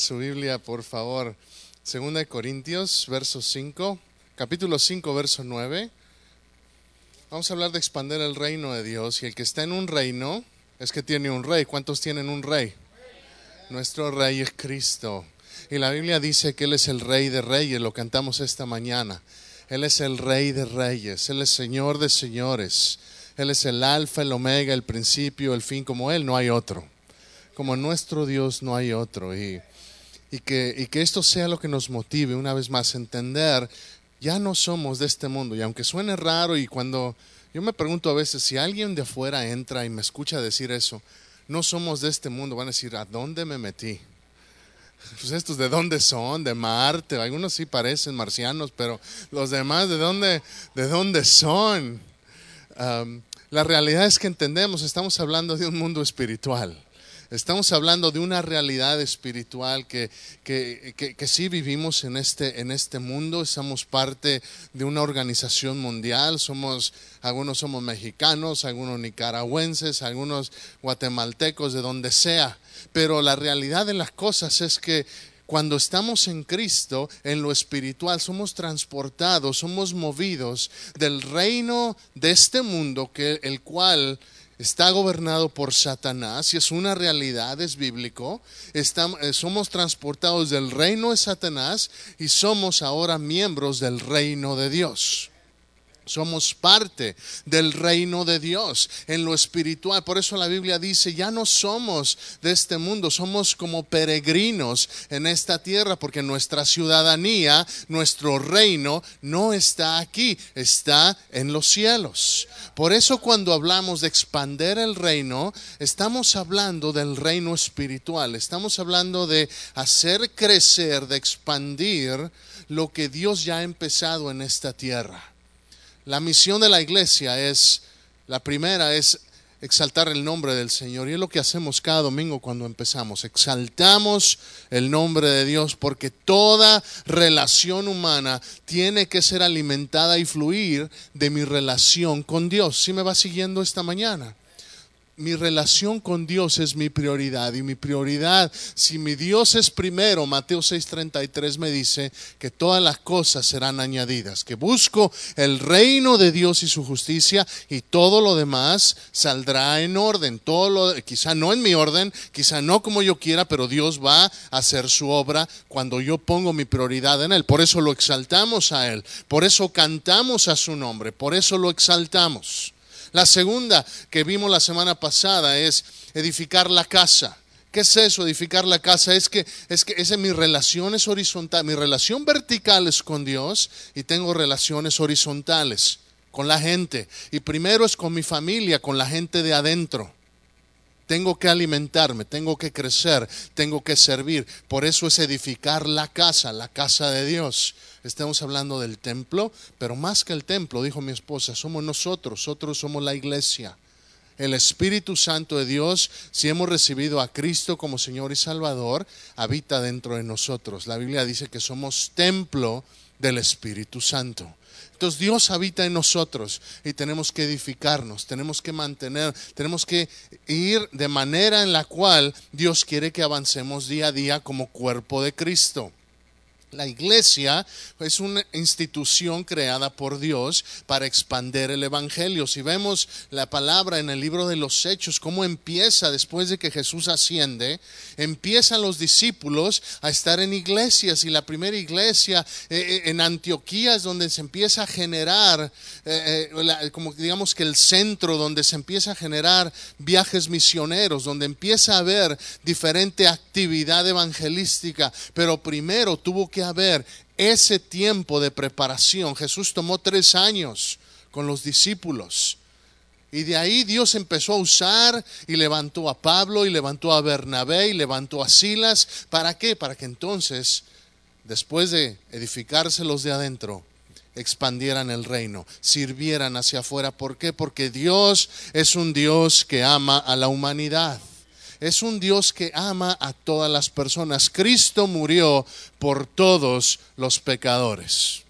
Su Biblia, por favor. Segunda de Corintios, verso 5, capítulo 5, verso 9. Vamos a hablar de expandir el reino de Dios. Y el que está en un reino es que tiene un rey. ¿Cuántos tienen un rey? Nuestro rey es Cristo. Y la Biblia dice que Él es el rey de reyes, lo cantamos esta mañana. Él es el rey de reyes, Él es Señor de señores. Él es el alfa, el omega, el principio, el fin. Como Él no hay otro. Como nuestro Dios no hay otro. Y, y, que, y que esto sea lo que nos motive una vez más a entender, ya no somos de este mundo. Y aunque suene raro y cuando yo me pregunto a veces si alguien de afuera entra y me escucha decir eso, no somos de este mundo, van a decir, ¿a dónde me metí? Pues estos de dónde son, de Marte, algunos sí parecen marcianos, pero los demás de dónde, de dónde son. Um, la realidad es que entendemos, estamos hablando de un mundo espiritual. Estamos hablando de una realidad espiritual que, que, que, sí vivimos en este, en este mundo, somos parte de una organización mundial, somos, algunos somos mexicanos, algunos nicaragüenses, algunos guatemaltecos, de donde sea. Pero la realidad de las cosas es que cuando estamos en Cristo, en lo espiritual, somos transportados, somos movidos del reino de este mundo, que el cual está gobernado por Satanás y es una realidad, es bíblico. Estamos, somos transportados del reino de Satanás y somos ahora miembros del reino de Dios. Somos parte del reino de Dios en lo espiritual. Por eso la Biblia dice, ya no somos de este mundo, somos como peregrinos en esta tierra, porque nuestra ciudadanía, nuestro reino, no está aquí, está en los cielos. Por eso cuando hablamos de expander el reino, estamos hablando del reino espiritual, estamos hablando de hacer crecer, de expandir lo que Dios ya ha empezado en esta tierra. La misión de la iglesia es, la primera es exaltar el nombre del Señor. Y es lo que hacemos cada domingo cuando empezamos. Exaltamos el nombre de Dios porque toda relación humana tiene que ser alimentada y fluir de mi relación con Dios. ¿Sí me va siguiendo esta mañana? Mi relación con Dios es mi prioridad y mi prioridad, si mi Dios es primero, Mateo 6:33 me dice que todas las cosas serán añadidas, que busco el reino de Dios y su justicia y todo lo demás saldrá en orden, todo lo quizá no en mi orden, quizá no como yo quiera, pero Dios va a hacer su obra cuando yo pongo mi prioridad en él. Por eso lo exaltamos a él, por eso cantamos a su nombre, por eso lo exaltamos. La segunda que vimos la semana pasada es edificar la casa. ¿Qué es eso, edificar la casa? Es que, es que esa mi relación es horizontal. Mi relación vertical es con Dios y tengo relaciones horizontales con la gente. Y primero es con mi familia, con la gente de adentro. Tengo que alimentarme, tengo que crecer, tengo que servir. Por eso es edificar la casa, la casa de Dios. Estamos hablando del templo, pero más que el templo, dijo mi esposa, somos nosotros, nosotros somos la iglesia. El Espíritu Santo de Dios, si hemos recibido a Cristo como Señor y Salvador, habita dentro de nosotros. La Biblia dice que somos templo del Espíritu Santo. Entonces Dios habita en nosotros y tenemos que edificarnos, tenemos que mantener, tenemos que ir de manera en la cual Dios quiere que avancemos día a día como cuerpo de Cristo. La iglesia es una institución creada por Dios para expander el Evangelio. Si vemos la palabra en el libro de los Hechos, cómo empieza después de que Jesús asciende, empiezan los discípulos a estar en iglesias y la primera iglesia eh, en Antioquía es donde se empieza a generar, eh, eh, como digamos que el centro donde se empieza a generar viajes misioneros, donde empieza a haber diferente actividad evangelística, pero primero tuvo que haber ese tiempo de preparación. Jesús tomó tres años con los discípulos. Y de ahí Dios empezó a usar y levantó a Pablo y levantó a Bernabé y levantó a Silas. ¿Para qué? Para que entonces, después de edificárselos de adentro, expandieran el reino, sirvieran hacia afuera. ¿Por qué? Porque Dios es un Dios que ama a la humanidad es un Dios que ama a todas las personas. Cristo murió por todos los pecadores,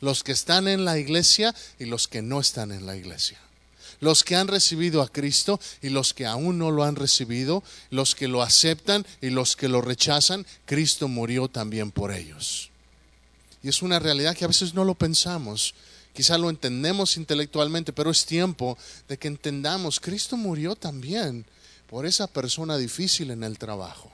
los que están en la iglesia y los que no están en la iglesia. los que han recibido a Cristo y los que aún no lo han recibido, los que lo aceptan y los que lo rechazan, Cristo murió también por ellos. Y es una realidad que a veces no lo pensamos. Quizá lo entendemos intelectualmente, pero es tiempo de que entendamos, Cristo murió también por esa persona difícil en el trabajo.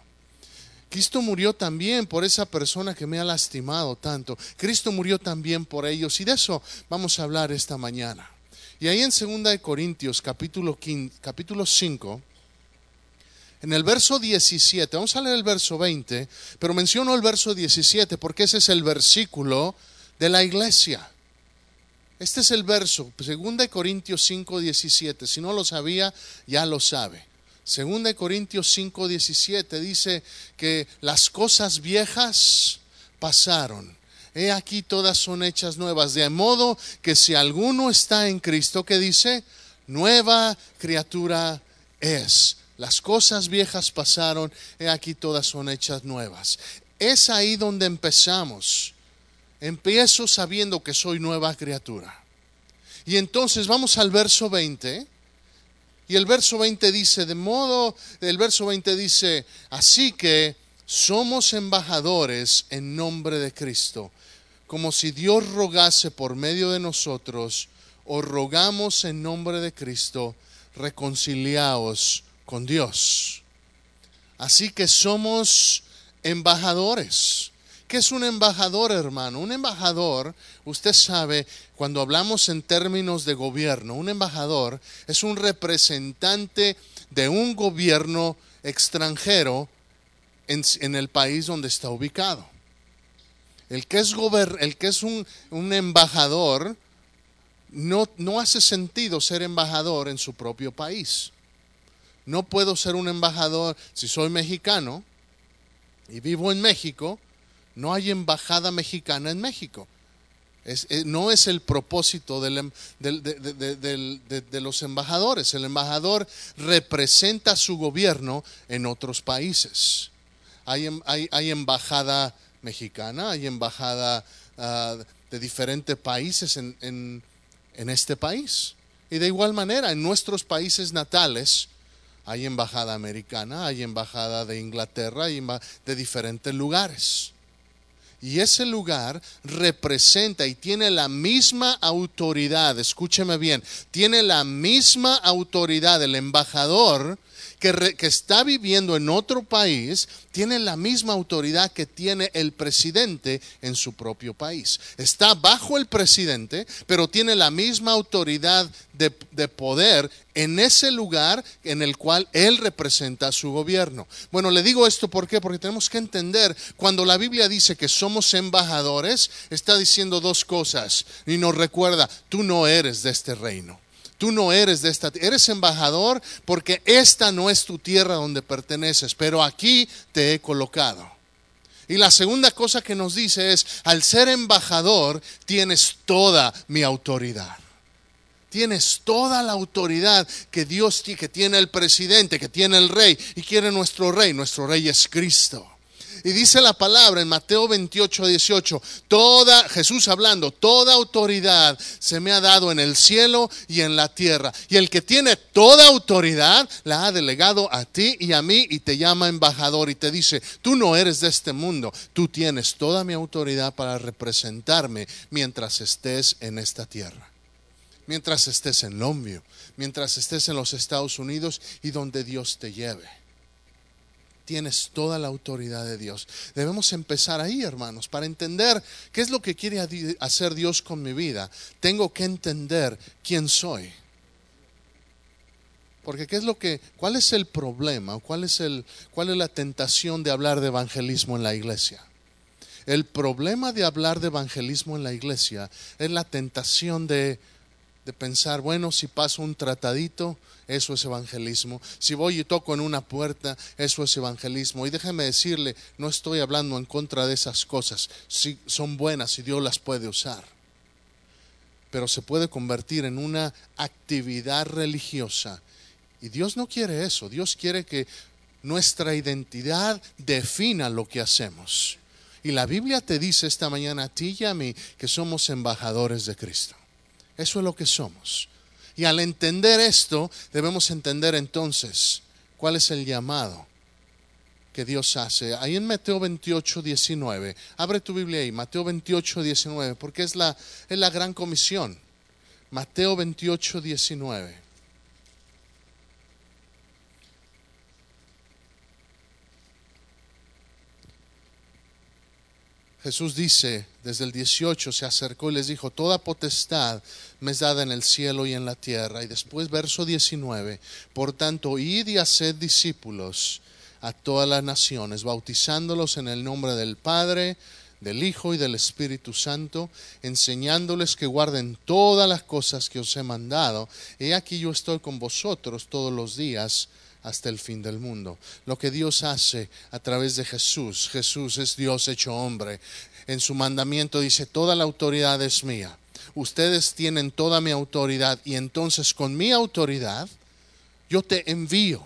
Cristo murió también por esa persona que me ha lastimado tanto. Cristo murió también por ellos y de eso vamos a hablar esta mañana. Y ahí en 2 Corintios capítulo, capítulo 5, en el verso 17, vamos a leer el verso 20, pero menciono el verso 17 porque ese es el versículo de la iglesia. Este es el verso, 2 Corintios 5, 17. Si no lo sabía, ya lo sabe. 2 Corintios 5, 17 dice que las cosas viejas pasaron he aquí todas son hechas nuevas, de modo que si alguno está en Cristo, que dice, nueva criatura es. Las cosas viejas pasaron, he aquí todas son hechas nuevas. Es ahí donde empezamos. Empiezo sabiendo que soy nueva criatura. Y entonces vamos al verso 20. Y el verso 20 dice, de modo, el verso 20 dice, así que somos embajadores en nombre de Cristo como si Dios rogase por medio de nosotros, o rogamos en nombre de Cristo, reconciliaos con Dios. Así que somos embajadores. ¿Qué es un embajador, hermano? Un embajador, usted sabe, cuando hablamos en términos de gobierno, un embajador es un representante de un gobierno extranjero en, el país donde está ubicado. El que es, el que es un, embajador no, no hace sentido ser embajador en su propio país. No puedo ser un embajador si soy mexicano y vivo en México. No hay embajada mexicana en México. Eh, no es el propósito em, de, los embajadores. El embajador representa su gobierno en otros países. Hay, em, embajada mexicana, hay embajada ah, de diferentes países en, en, este país. Y de igual manera, en nuestros países natales hay embajada americana, hay embajada de Inglaterra, hay de diferentes lugares. Y ese lugar representa y tiene la misma autoridad, escúcheme bien, tiene la misma autoridad el embajador que, está viviendo en otro país tiene la misma autoridad que tiene el presidente en su propio país. Está bajo el presidente, pero tiene la misma autoridad de, de, poder en ese lugar en el cual él representa su gobierno. Bueno, le digo esto porque tenemos que entender, cuando la Biblia dice que somos embajadores, está diciendo dos cosas y nos recuerda, tú no eres de este reino. Tú no eres de esta, eres embajador porque esta no es tu tierra donde perteneces, pero aquí te he colocado. Y la segunda cosa que nos dice es, al ser embajador tienes toda mi autoridad. Tienes toda la autoridad que Dios que tiene el presidente, que tiene el rey y quiere nuestro rey. Nuestro rey es Cristo. Y dice la palabra en Mateo 28, 18, toda, Jesús hablando, toda autoridad se me ha dado en el cielo y en la tierra. Y el que tiene toda autoridad la ha delegado a ti y a mí y te llama embajador y te dice, tú no eres de este mundo, tú tienes toda mi autoridad para representarme mientras estés en esta tierra. Mientras estés en Lombio, mientras estés en los Estados Unidos y donde Dios te lleve tienes toda la autoridad de Dios. Debemos empezar ahí, hermanos, para entender qué es lo que quiere hacer Dios con mi vida. Tengo que entender quién soy. Porque qué es lo que cuál es el problema, cuál es el cuál es la tentación de hablar de evangelismo en la iglesia? El problema de hablar de evangelismo en la iglesia es la tentación de de pensar, bueno, si paso un tratadito, eso es evangelismo. Si voy y toco en una puerta, eso es evangelismo. Y déjeme decirle, no estoy hablando en contra de esas cosas. Si son buenas y Dios las puede usar. Pero se puede convertir en una actividad religiosa. Y Dios no quiere eso. Dios quiere que nuestra identidad defina lo que hacemos. Y la Biblia te dice esta mañana a ti y a mí que somos embajadores de Cristo. Eso es lo que somos. Y al entender esto, debemos entender entonces cuál es el llamado que Dios hace. Ahí en Mateo 28, 19. Abre tu Biblia ahí, Mateo 28, 19, porque es la, es la gran comisión. Mateo 28, 19. Jesús dice, desde el 18 se acercó y les dijo, toda potestad me es dada en el cielo y en la tierra. Y después verso 19, por tanto, id y haced discípulos a todas las naciones, bautizándolos en el nombre del Padre, del Hijo y del Espíritu Santo, enseñándoles que guarden todas las cosas que os he mandado. He aquí yo estoy con vosotros todos los días hasta el fin del mundo. Lo que Dios hace a través de Jesús. Jesús es Dios hecho hombre. En su mandamiento dice, toda la autoridad es mía. Ustedes tienen toda mi autoridad y entonces con mi autoridad yo te envío.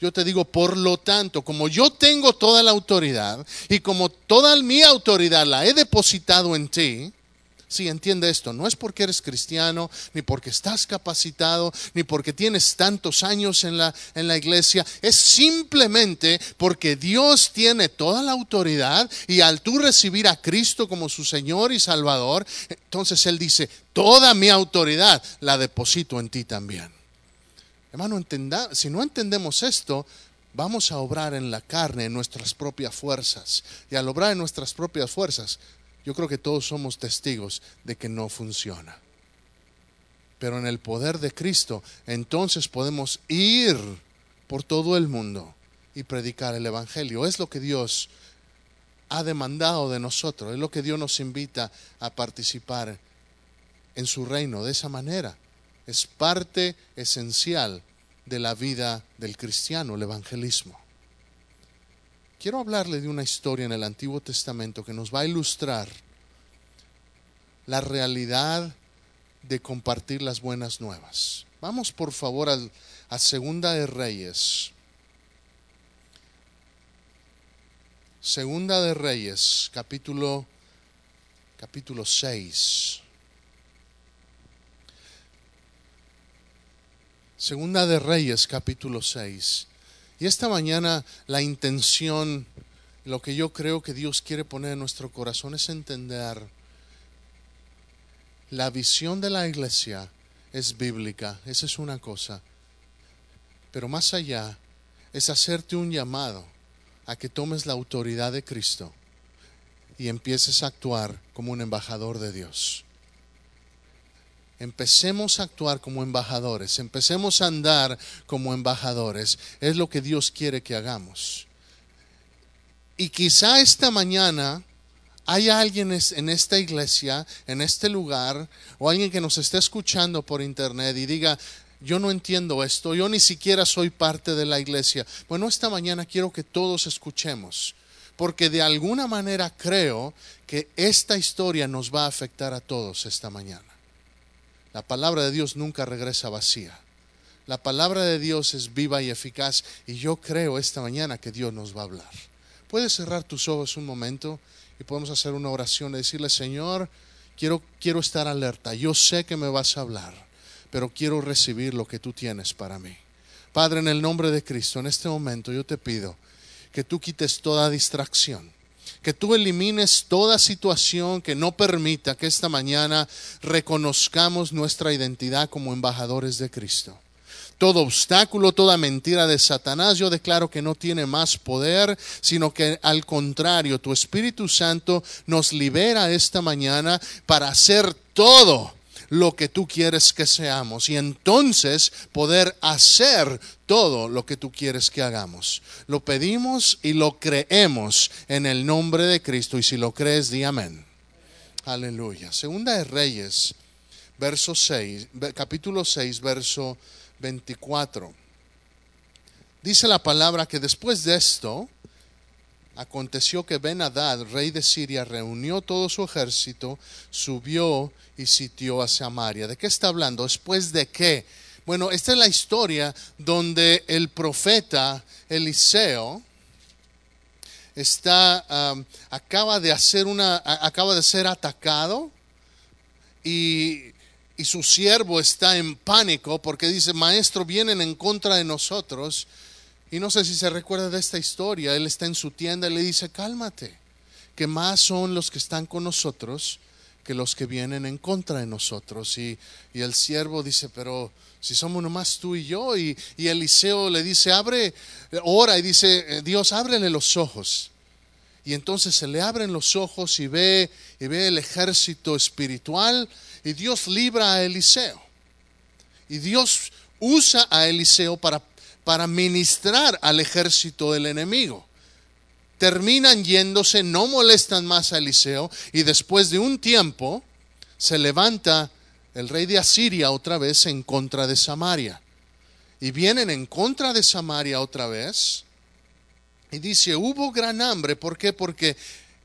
Yo te digo, por lo tanto, como yo tengo toda la autoridad y como toda mi autoridad la he depositado en ti, Sí, entiende esto, no es porque eres cristiano, ni porque estás capacitado, ni porque tienes tantos años en la, en la iglesia, es simplemente porque Dios tiene toda la autoridad y al tú recibir a Cristo como su Señor y Salvador, entonces Él dice, toda mi autoridad la deposito en ti también. Hermano, entenda, si no entendemos esto, vamos a obrar en la carne, en nuestras propias fuerzas. Y al obrar en nuestras propias fuerzas, yo creo que todos somos testigos de que no funciona. Pero en el poder de Cristo, entonces podemos ir por todo el mundo y predicar el Evangelio. Es lo que Dios ha demandado de nosotros, es lo que Dios nos invita a participar en su reino de esa manera. Es parte esencial de la vida del cristiano, el evangelismo. Quiero hablarle de una historia en el Antiguo Testamento que nos va a ilustrar la realidad de compartir las buenas nuevas. Vamos por favor a Segunda de Reyes. Segunda de Reyes, capítulo capítulo 6. Segunda de Reyes, capítulo 6. Y esta mañana la intención, lo que yo creo que Dios quiere poner en nuestro corazón es entender la visión de la iglesia es bíblica, esa es una cosa. Pero más allá es hacerte un llamado a que tomes la autoridad de Cristo y empieces a actuar como un embajador de Dios empecemos a actuar como embajadores, empecemos a andar como embajadores. Es lo que Dios quiere que hagamos. Y quizá esta mañana haya alguien en esta iglesia, en este lugar, o alguien que nos esté escuchando por internet y diga, yo no entiendo esto, yo ni siquiera soy parte de la iglesia. Bueno, esta mañana quiero que todos escuchemos, porque de alguna manera creo que esta historia nos va a afectar a todos esta mañana. La palabra de Dios nunca regresa vacía. La palabra de Dios es viva y eficaz y yo creo esta mañana que Dios nos va a hablar. Puedes cerrar tus ojos un momento y podemos hacer una oración y decirle, Señor, quiero, quiero estar alerta. Yo sé que me vas a hablar, pero quiero recibir lo que tú tienes para mí. Padre, en el nombre de Cristo, en este momento yo te pido que tú quites toda distracción que tú elimines toda situación que no permita que esta mañana reconozcamos nuestra identidad como embajadores de Cristo. Todo obstáculo, toda mentira de Satanás, yo declaro que no tiene más poder, sino que al contrario, tu Espíritu Santo nos libera esta mañana para hacer todo lo que tú quieres que seamos y entonces poder hacer todo lo que tú quieres que hagamos. Lo pedimos y lo creemos en el nombre de Cristo y si lo crees, di amén. Aleluya. Segunda de Reyes, verso 6, capítulo 6, verso 24. Dice la palabra que después de esto, Aconteció que Ben Hadad, rey de Siria, reunió todo su ejército, subió y sitió a Samaria. ¿De qué está hablando? ¿Después de qué? Bueno, esta es la historia donde el profeta Eliseo está, acaba de hacer una, acaba de ser atacado y, y su siervo está en pánico porque dice, maestro, vienen en contra de nosotros. Y no sé si se recuerda de esta historia, él está en su tienda y le dice, cálmate, que más son los que están con nosotros que los que vienen en contra de nosotros. Y, el siervo dice, pero si somos nomás tú y yo, y, y Eliseo le dice, abre, ora y dice, eh, Dios, ábrele los ojos. Y entonces se le abren los ojos y ve, y ve el ejército espiritual y Dios libra a Eliseo. Y Dios usa a Eliseo para, para ministrar al ejército del enemigo. Terminan yéndose, no molestan más a Eliseo y después de un tiempo se levanta el rey de Asiria otra vez en contra de Samaria. Y vienen en contra de Samaria otra vez y dice, hubo gran hambre. ¿Por qué? Porque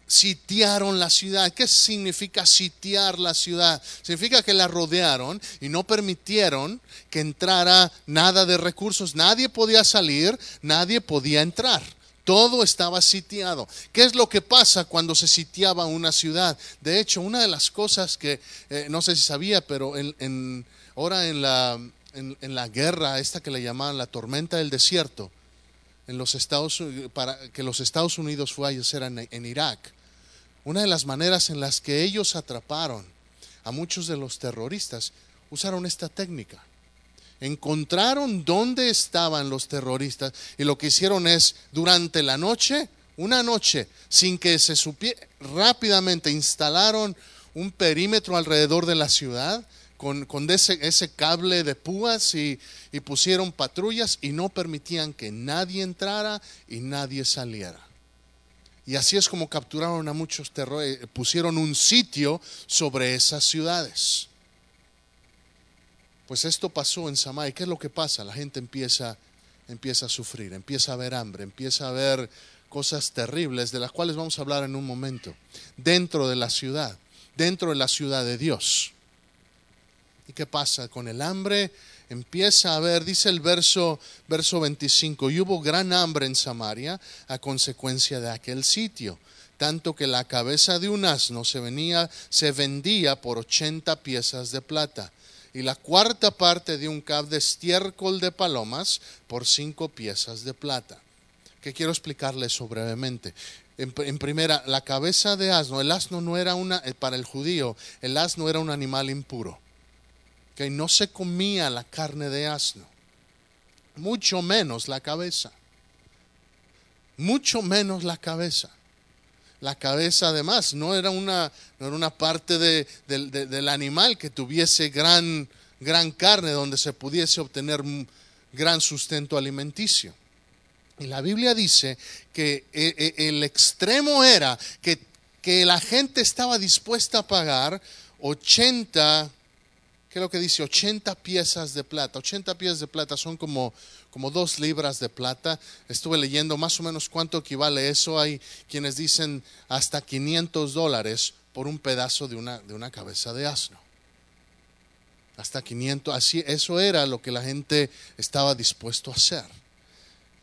sitiaron la ciudad. ¿Qué significa sitiar la ciudad? Significa que la rodearon y no permitieron que entrara nada de recursos. Nadie podía salir, nadie podía entrar. Todo estaba sitiado. ¿Qué es lo que pasa cuando se sitiaba una ciudad? De hecho, una de las cosas que eh, no sé si sabía, pero en, ahora en la, en la guerra, esta que le llamaban la tormenta del desierto, en los Estados, para que los Estados Unidos fue a hacer en, Irak, una de las maneras en las que ellos atraparon a muchos de los terroristas, usaron esta técnica. Encontraron dónde estaban los terroristas y lo que hicieron es, durante la noche, una noche, sin que se supiera, rápidamente instalaron un perímetro alrededor de la ciudad con, ese, cable de púas y pusieron patrullas y no permitían que nadie entrara y nadie saliera. Y así es como capturaron a muchos terrores, eh, pusieron un sitio sobre esas ciudades. Pues esto pasó en Samay. ¿Qué es lo que pasa? La gente empieza, empieza a sufrir, empieza a ver hambre, empieza a ver cosas terribles de las cuales vamos a hablar en un momento. Dentro de la ciudad, dentro de la ciudad de Dios. ¿Y qué pasa? Con el hambre empieza a haber, dice el verso, verso 25, y hubo gran hambre en Samaria a consecuencia de aquel sitio, tanto que la cabeza de un asno se, venía, se vendía por 80 piezas de plata, y la cuarta parte de un cab de estiércol de palomas por cinco piezas de plata. ¿Qué quiero explicarle eso brevemente? En, en, primera, la cabeza de asno, el asno no era una, eh, para el judío, el asno era un animal impuro que no se comía la carne de asno, mucho menos la cabeza, mucho menos la cabeza. La cabeza además no era una, no era una parte de, del animal que tuviese gran, gran carne donde se pudiese obtener gran sustento alimenticio. Y la Biblia dice que e, e, el extremo era que, que la gente estaba dispuesta a pagar 80 ¿Qué es lo que dice? 80 piezas de plata. 80 piezas de plata son como, como dos libras de plata. Estuve leyendo más o menos cuánto equivale eso. Hay quienes dicen hasta 500 dólares por un pedazo de una, de una cabeza de asno. Hasta 500. Así, eso era lo que la gente estaba dispuesto a hacer.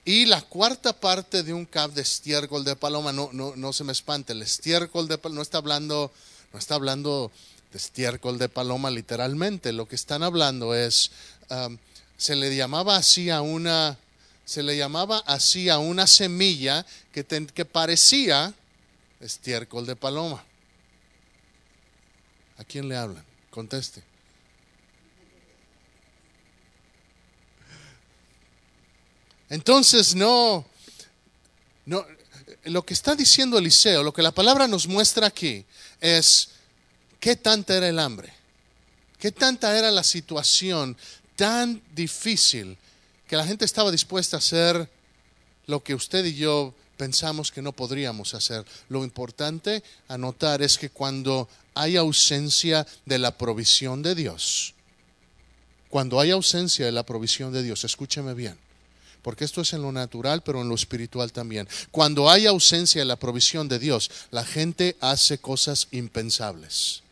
Y la cuarta parte de un cab de estiércol de paloma, no, no, no se me espante, el estiércol de paloma no está hablando, no está hablando estiércol de paloma literalmente. Lo que están hablando es, um, se le llamaba así a una, se le llamaba así a una semilla que, que parecía estiércol de paloma. ¿A quién le hablan? Conteste. Entonces no, no, lo que está diciendo Eliseo, lo que la palabra nos muestra aquí es ¿Qué tanta era el hambre? ¿Qué tanta era la situación tan difícil que la gente estaba dispuesta a hacer lo que usted y yo pensamos que no podríamos hacer? Lo importante a notar es que cuando hay ausencia de la provisión de Dios, cuando hay ausencia de la provisión de Dios, escúcheme bien, porque esto es en lo natural, pero en lo espiritual también. Cuando hay ausencia de la provisión de Dios, la gente hace cosas impensables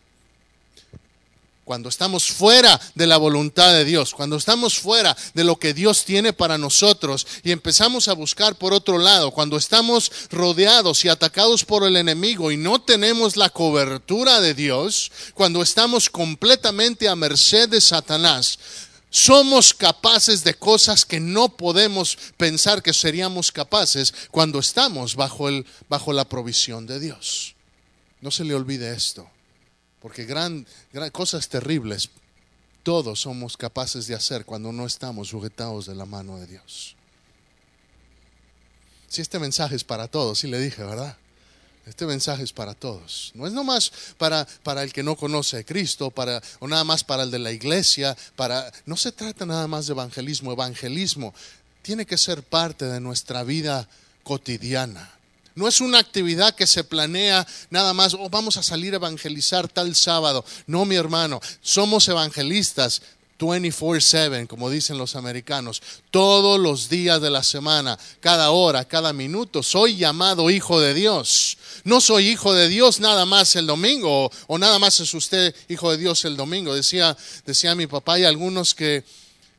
cuando estamos fuera de la voluntad de Dios, cuando estamos fuera de lo que Dios tiene para nosotros y empezamos a buscar por otro lado, cuando estamos rodeados y atacados por el enemigo y no tenemos la cobertura de Dios, cuando estamos completamente a merced de Satanás, somos capaces de cosas que no podemos pensar que seríamos capaces cuando estamos bajo, el, bajo la provisión de Dios. No se le olvide esto, porque gran, cosas terribles todos somos capaces de hacer cuando no estamos sujetados de la mano de Dios. Si este mensaje es para todos, sí le dije, ¿verdad? Este mensaje es para todos. No es nomás para, para el que no conoce a Cristo, para, o nada más para el de la iglesia. Para, no se trata nada más de evangelismo. Evangelismo tiene que ser parte de nuestra vida cotidiana. No es una actividad que se planea nada más, oh, vamos a salir a evangelizar tal sábado. No, mi hermano, somos evangelistas 24/7, como dicen los americanos, todos los días de la semana, cada hora, cada minuto. Soy llamado hijo de Dios. No soy hijo de Dios nada más el domingo, o, nada más es usted hijo de Dios el domingo. Decía, decía mi papá, hay algunos que,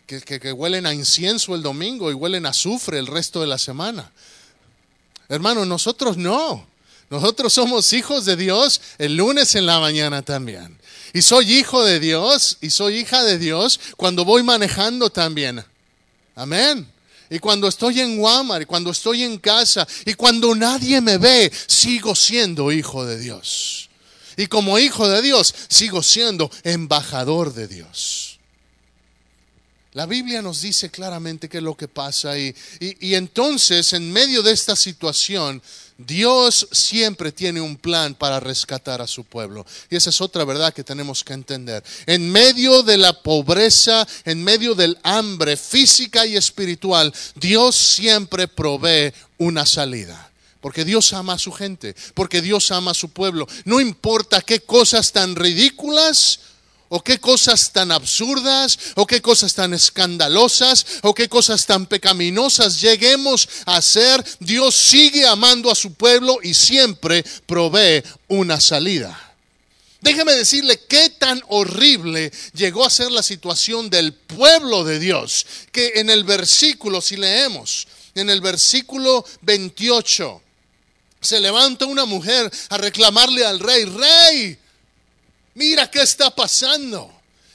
que, que huelen a incienso el domingo y huelen a azufre el resto de la semana. Hermano, nosotros no. Nosotros somos hijos de Dios el lunes en la mañana también. Y soy hijo de Dios y soy hija de Dios cuando voy manejando también. Amén. Y cuando estoy en Walmart, y cuando estoy en casa, y cuando nadie me ve, sigo siendo hijo de Dios. Y como hijo de Dios, sigo siendo embajador de Dios. La Biblia nos dice claramente qué es lo que pasa y, y, entonces en medio de esta situación Dios siempre tiene un plan para rescatar a su pueblo. Y esa es otra verdad que tenemos que entender. En medio de la pobreza, en medio del hambre física y espiritual, Dios siempre provee una salida. Porque Dios ama a su gente, porque Dios ama a su pueblo. No importa qué cosas tan ridículas o qué cosas tan absurdas, o qué cosas tan escandalosas, o qué cosas tan pecaminosas lleguemos a hacer, Dios sigue amando a su pueblo y siempre provee una salida. Déjeme decirle qué tan horrible llegó a ser la situación del pueblo de Dios, que en el versículo, si leemos, en el versículo 28, se levanta una mujer a reclamarle al rey, rey, mira qué está pasando.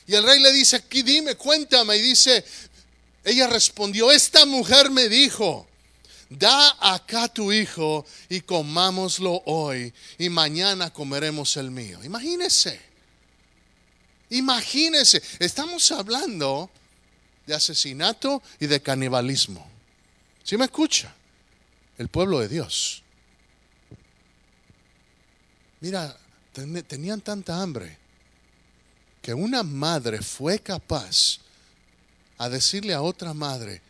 Y el rey le dice, aquí dime, cuéntame. Y dice, ella respondió, esta mujer me dijo, da acá tu hijo y comámoslo hoy y mañana comeremos el mío. Imagínese, imagínese, estamos hablando de asesinato y de canibalismo. ¿Sí me escucha? El pueblo de Dios. Mira, tenían tanta hambre que una madre fue capaz a decirle a otra madre,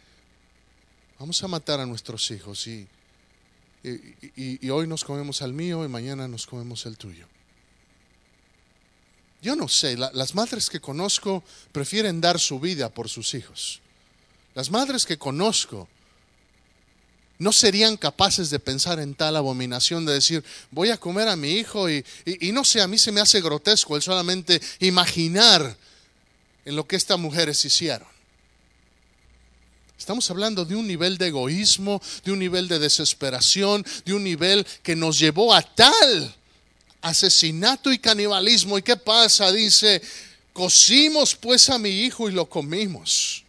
vamos a matar a nuestros hijos y, y, hoy nos comemos al mío y mañana nos comemos el tuyo. Yo no sé, las madres que conozco prefieren dar su vida por sus hijos. Las madres que conozco no serían capaces de pensar en tal abominación de decir, voy a comer a mi hijo y, no sé, a mí se me hace grotesco el solamente imaginar en lo que estas mujeres hicieron. Estamos hablando de un nivel de egoísmo, de un nivel de desesperación, de un nivel que nos llevó a tal asesinato y canibalismo. ¿Y qué pasa? Dice, cocimos pues a mi hijo y lo comimos.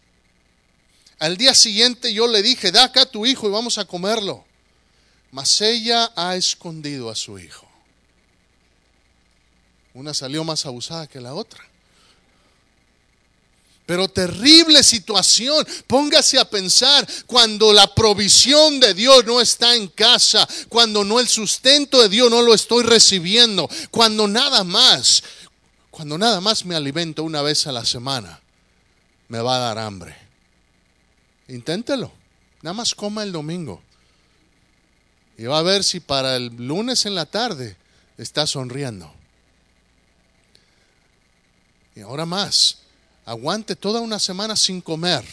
Al día siguiente yo le dije, da acá a tu hijo y vamos a comerlo. Mas ella ha escondido a su hijo. Una salió más abusada que la otra. Pero terrible situación. Póngase a pensar cuando la provisión de Dios no está en casa, cuando no el sustento de Dios no lo estoy recibiendo, cuando nada más, cuando nada más me alimento una vez a la semana, me va a dar hambre. Inténtelo. Nada más coma el domingo. Y va a ver si para el lunes en la tarde está sonriendo. Y ahora más, aguante toda una semana sin comer.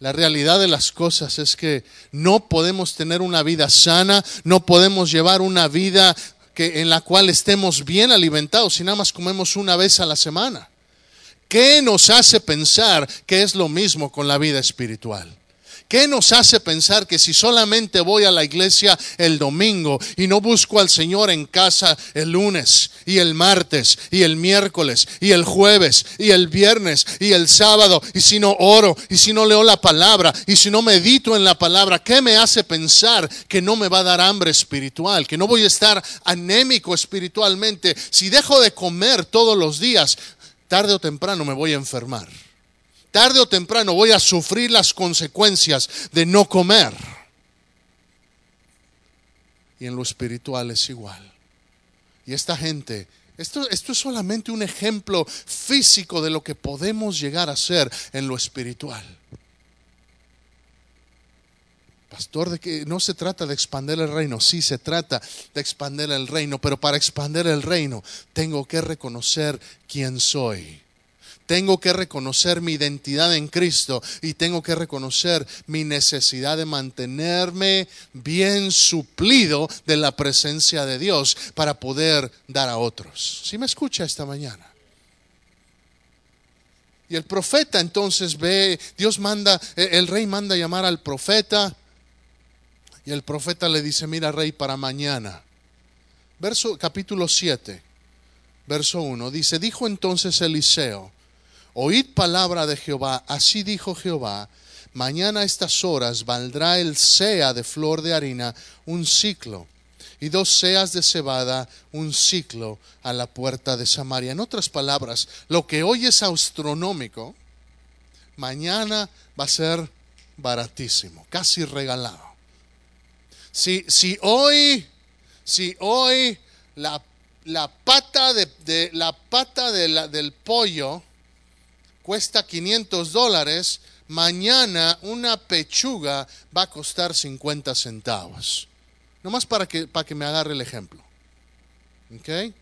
La realidad de las cosas es que no podemos tener una vida sana, no podemos llevar una vida que, en la cual estemos bien alimentados si nada más comemos una vez a la semana? ¿Qué nos hace pensar que es lo mismo con la vida espiritual? ¿Qué nos hace pensar que si solamente voy a la iglesia el domingo y no busco al Señor en casa el lunes y el martes y el miércoles y el jueves y el viernes y el sábado y si no oro y si no leo la palabra y si no medito en la palabra, ¿qué me hace pensar que no me va a dar hambre espiritual, que no voy a estar anémico espiritualmente? Si dejo de comer todos los días, tarde o temprano me voy a enfermar tarde o temprano voy a sufrir las consecuencias de no comer. Y en lo espiritual es igual. Y esta gente, esto, esto es solamente un ejemplo físico de lo que podemos llegar a ser en lo espiritual. Pastor, de que no se trata de expandir el reino, sí se trata de expandir el reino, pero para expandir el reino tengo que reconocer quién soy tengo que reconocer mi identidad en Cristo y tengo que reconocer mi necesidad de mantenerme bien suplido de la presencia de Dios para poder dar a otros. ¿Sí me escucha esta mañana? Y el profeta entonces ve, Dios manda, el rey manda llamar al profeta y el profeta le dice, mira rey, para mañana. Verso capítulo 7, verso 1, dice, dijo entonces Eliseo, Oíd palabra de Jehová, así dijo Jehová, mañana a estas horas valdrá el sea de flor de harina un ciclo, y dos seas de cebada un ciclo a la puerta de Samaria. En otras palabras, lo que hoy es astronómico, mañana va a ser baratísimo, casi regalado. Si, si hoy, si hoy la, la pata, de, la pata del pollo cuesta 500 dólares, mañana una pechuga va a costar 50 centavos. Nomás para que, para que me agarre el ejemplo. ¿Ok?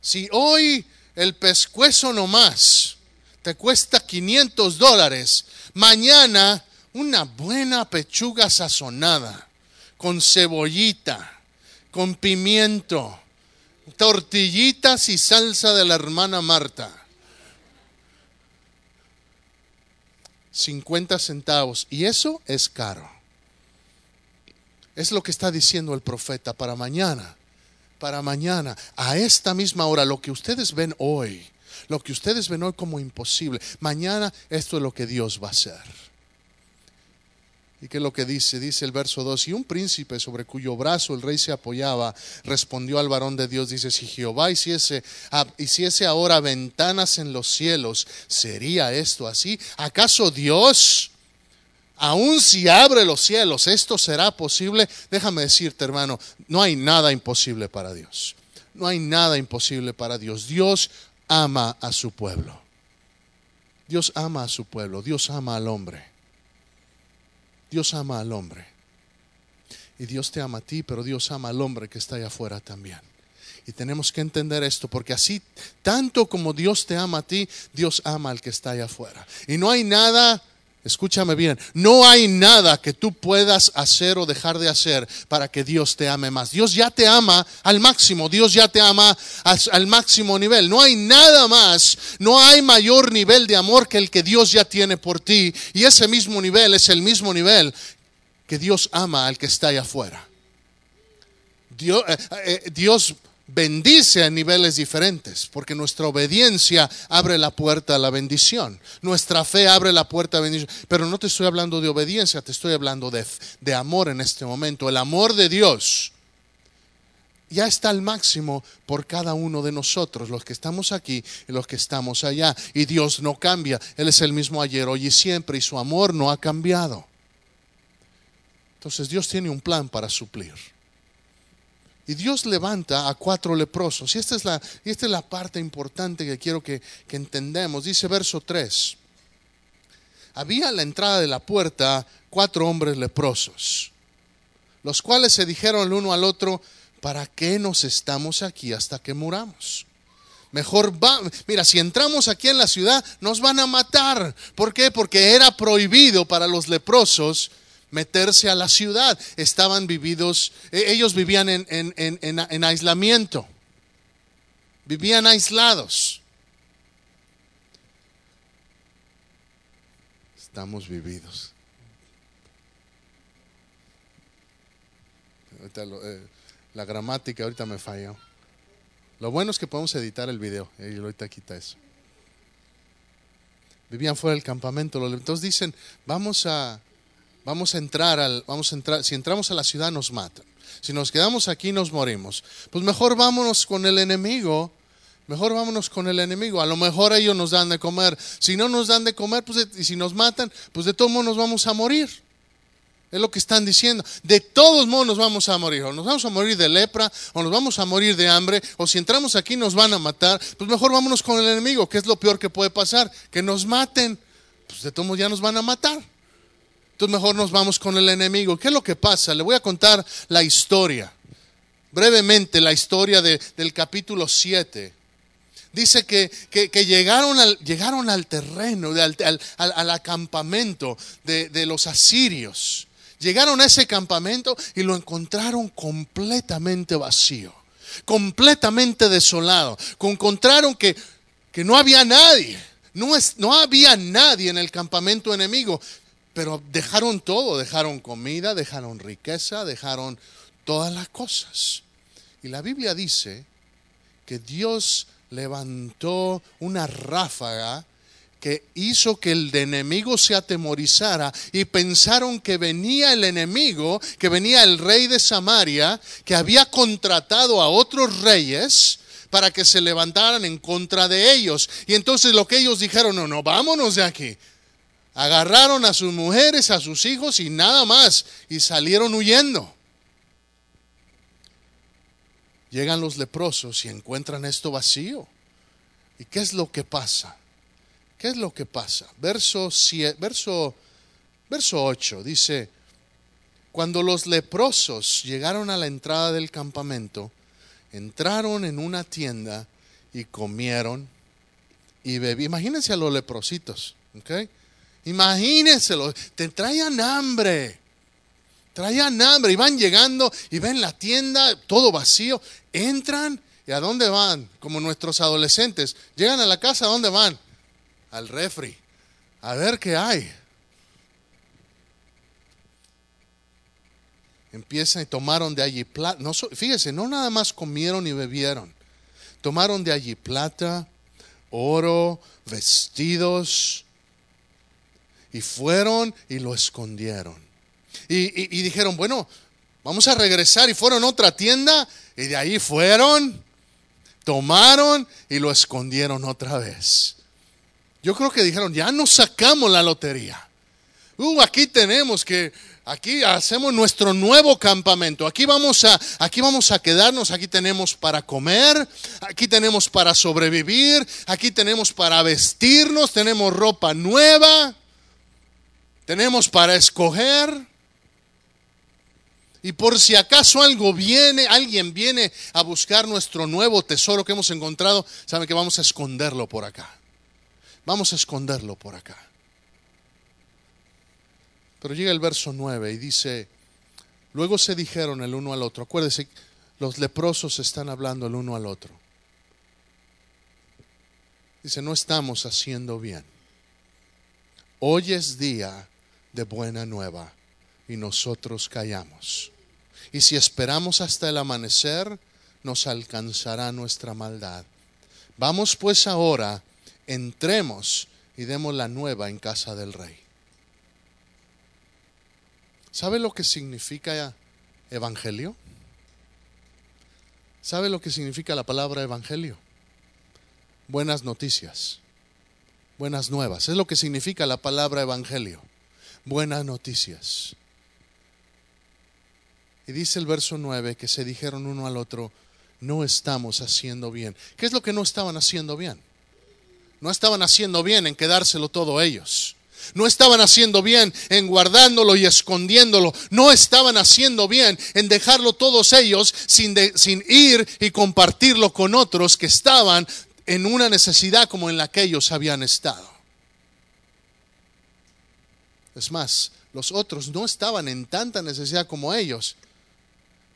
Si hoy el pescuezo nomás te cuesta 500 dólares, mañana una buena pechuga sazonada, con cebollita, con pimiento, tortillitas y salsa de la hermana Marta 50 centavos. Y eso es caro. Es lo que está diciendo el profeta para mañana. Para mañana, a esta misma hora, lo que ustedes ven hoy, lo que ustedes ven hoy como imposible, mañana esto es lo que Dios va a hacer. ¿Y qué es lo que dice? Dice el verso 2, y un príncipe sobre cuyo brazo el rey se apoyaba, respondió al varón de Dios, dice, si Jehová hiciese, hiciese ahora ventanas en los cielos, ¿sería esto así? ¿Acaso Dios, aun si abre los cielos, esto será posible? Déjame decirte, hermano, no hay nada imposible para Dios. No hay nada imposible para Dios. Dios ama a su pueblo. Dios ama a su pueblo. Dios ama al hombre. Dios ama al hombre. Y Dios te ama a ti, pero Dios ama al hombre que está allá afuera también. Y tenemos que entender esto, porque así, tanto como Dios te ama a ti, Dios ama al que está allá afuera. Y no hay nada Escúchame bien, no hay nada que tú puedas hacer o dejar de hacer para que Dios te ame más. Dios ya te ama al máximo, Dios ya te ama al máximo nivel. No hay nada más, no hay mayor nivel de amor que el que Dios ya tiene por ti. Y ese mismo nivel es el mismo nivel que Dios ama al que está allá afuera. Dios, eh, eh, Dios bendice a niveles diferentes, porque nuestra obediencia abre la puerta a la bendición, nuestra fe abre la puerta a la bendición. Pero no te estoy hablando de obediencia, te estoy hablando de, de amor en este momento. El amor de Dios ya está al máximo por cada uno de nosotros, los que estamos aquí y los que estamos allá. Y Dios no cambia, Él es el mismo ayer, hoy y siempre, y su amor no ha cambiado. Entonces Dios tiene un plan para suplir. Y Dios levanta a cuatro leprosos. Y esta es la, esta es la parte importante que quiero que, que entendamos. Dice verso 3. Había a la entrada de la puerta cuatro hombres leprosos, los cuales se dijeron el uno al otro, ¿para qué nos estamos aquí hasta que muramos? Mejor va, mira, si entramos aquí en la ciudad, nos van a matar. ¿Por qué? Porque era prohibido para los leprosos meterse a la ciudad. Estaban vividos, e, ellos vivían en, en, en, en aislamiento, vivían aislados. Estamos vividos. Eh, la gramática ahorita me falló. Lo bueno es que podemos editar el video y ahorita quita eso. Vivían fuera del campamento. Entonces dicen, vamos a, vamos a entrar al, vamos a entrar, si entramos a la ciudad nos matan. Si nos quedamos aquí nos morimos. Pues mejor vámonos con el enemigo. Mejor vámonos con el enemigo. A lo mejor ellos nos dan de comer. Si no nos dan de comer, pues y si nos matan, pues de todos modos nos vamos a morir. Es lo que están diciendo. De todos modos nos vamos a morir. O nos vamos a morir de lepra, o nos vamos a morir de hambre, o si entramos aquí nos van a matar. Pues mejor vámonos con el enemigo, que es lo peor que puede pasar. Que nos maten. Pues de todos modos ya nos van a matar. Entonces mejor nos vamos con el enemigo. ¿Qué es lo que pasa? Le voy a contar la historia. Brevemente la historia del capítulo 7 dice que, llegaron, al, llegaron al terreno, al, acampamento de, de, los asirios. Llegaron a ese campamento y lo encontraron completamente vacío, completamente desolado. Encontraron que, que no había nadie, no, es, no había nadie en el campamento enemigo, pero dejaron todo, dejaron comida, dejaron riqueza, dejaron todas las cosas. Y la Biblia dice que Dios levantó una ráfaga que hizo que el enemigo se atemorizara y pensaron que venía el enemigo, que venía el rey de Samaria, que había contratado a otros reyes para que se levantaran en contra de ellos. Y entonces lo que ellos dijeron, no, no, vámonos de aquí. Agarraron a sus mujeres, a sus hijos y nada más, y salieron huyendo. Llegan los leprosos y encuentran esto vacío. ¿Y qué es lo que pasa? ¿Qué es lo que pasa? Verso, verso, verso 8 dice, cuando los leprosos llegaron a la entrada del campamento, entraron en una tienda y comieron y bebieron. Imagínense a los leprositos, ¿ok? Imagínenselo, te traían hambre, traían hambre y van llegando y ven la tienda todo vacío, entran y ¿a dónde van? Como nuestros adolescentes, llegan a la casa, ¿a dónde van? al refri a ver qué hay. Empiezan y tomaron de allí plata. No, fíjese, no nada más comieron y bebieron. Tomaron de allí plata, oro, vestidos. Y fueron y lo escondieron. Y, y dijeron, bueno, vamos a regresar. Y fueron a otra tienda. Y de ahí fueron, tomaron y lo escondieron otra vez. Yo creo que dijeron, ya nos sacamos la lotería. Uh, aquí tenemos que, aquí hacemos nuestro nuevo campamento. Aquí vamos a, aquí vamos a quedarnos. Aquí tenemos para comer, aquí tenemos para sobrevivir, aquí tenemos para vestirnos, tenemos ropa nueva, tenemos para escoger. Y por si acaso algo viene, alguien viene a buscar nuestro nuevo tesoro que hemos encontrado, saben que vamos a esconderlo por acá. Vamos a esconderlo por acá. Pero llega el verso 9 y dice, luego se dijeron el uno al otro, acuérdense, los leprosos están hablando el uno al otro. Dice, no estamos haciendo bien. Hoy es día de buena nueva y nosotros callamos. Y si esperamos hasta el amanecer, nos alcanzará nuestra maldad. Vamos pues ahora entremos y demos la nueva en casa del rey. ¿Sabe lo que significa evangelio? ¿Sabe lo que significa la palabra evangelio? Buenas noticias, buenas nuevas. Es lo que significa la palabra evangelio. Buenas noticias. Y dice el verso 9 que se dijeron uno al otro, no estamos haciendo bien. ¿Qué es lo que no estaban haciendo bien? no estaban haciendo bien en quedárselo todo ellos. No estaban haciendo bien en guardándolo y escondiéndolo. No estaban haciendo bien en dejarlo todos ellos sin, sin ir y compartirlo con otros que estaban en una necesidad como en la que ellos habían estado. Es más, Los otros no estaban en tanta necesidad como ellos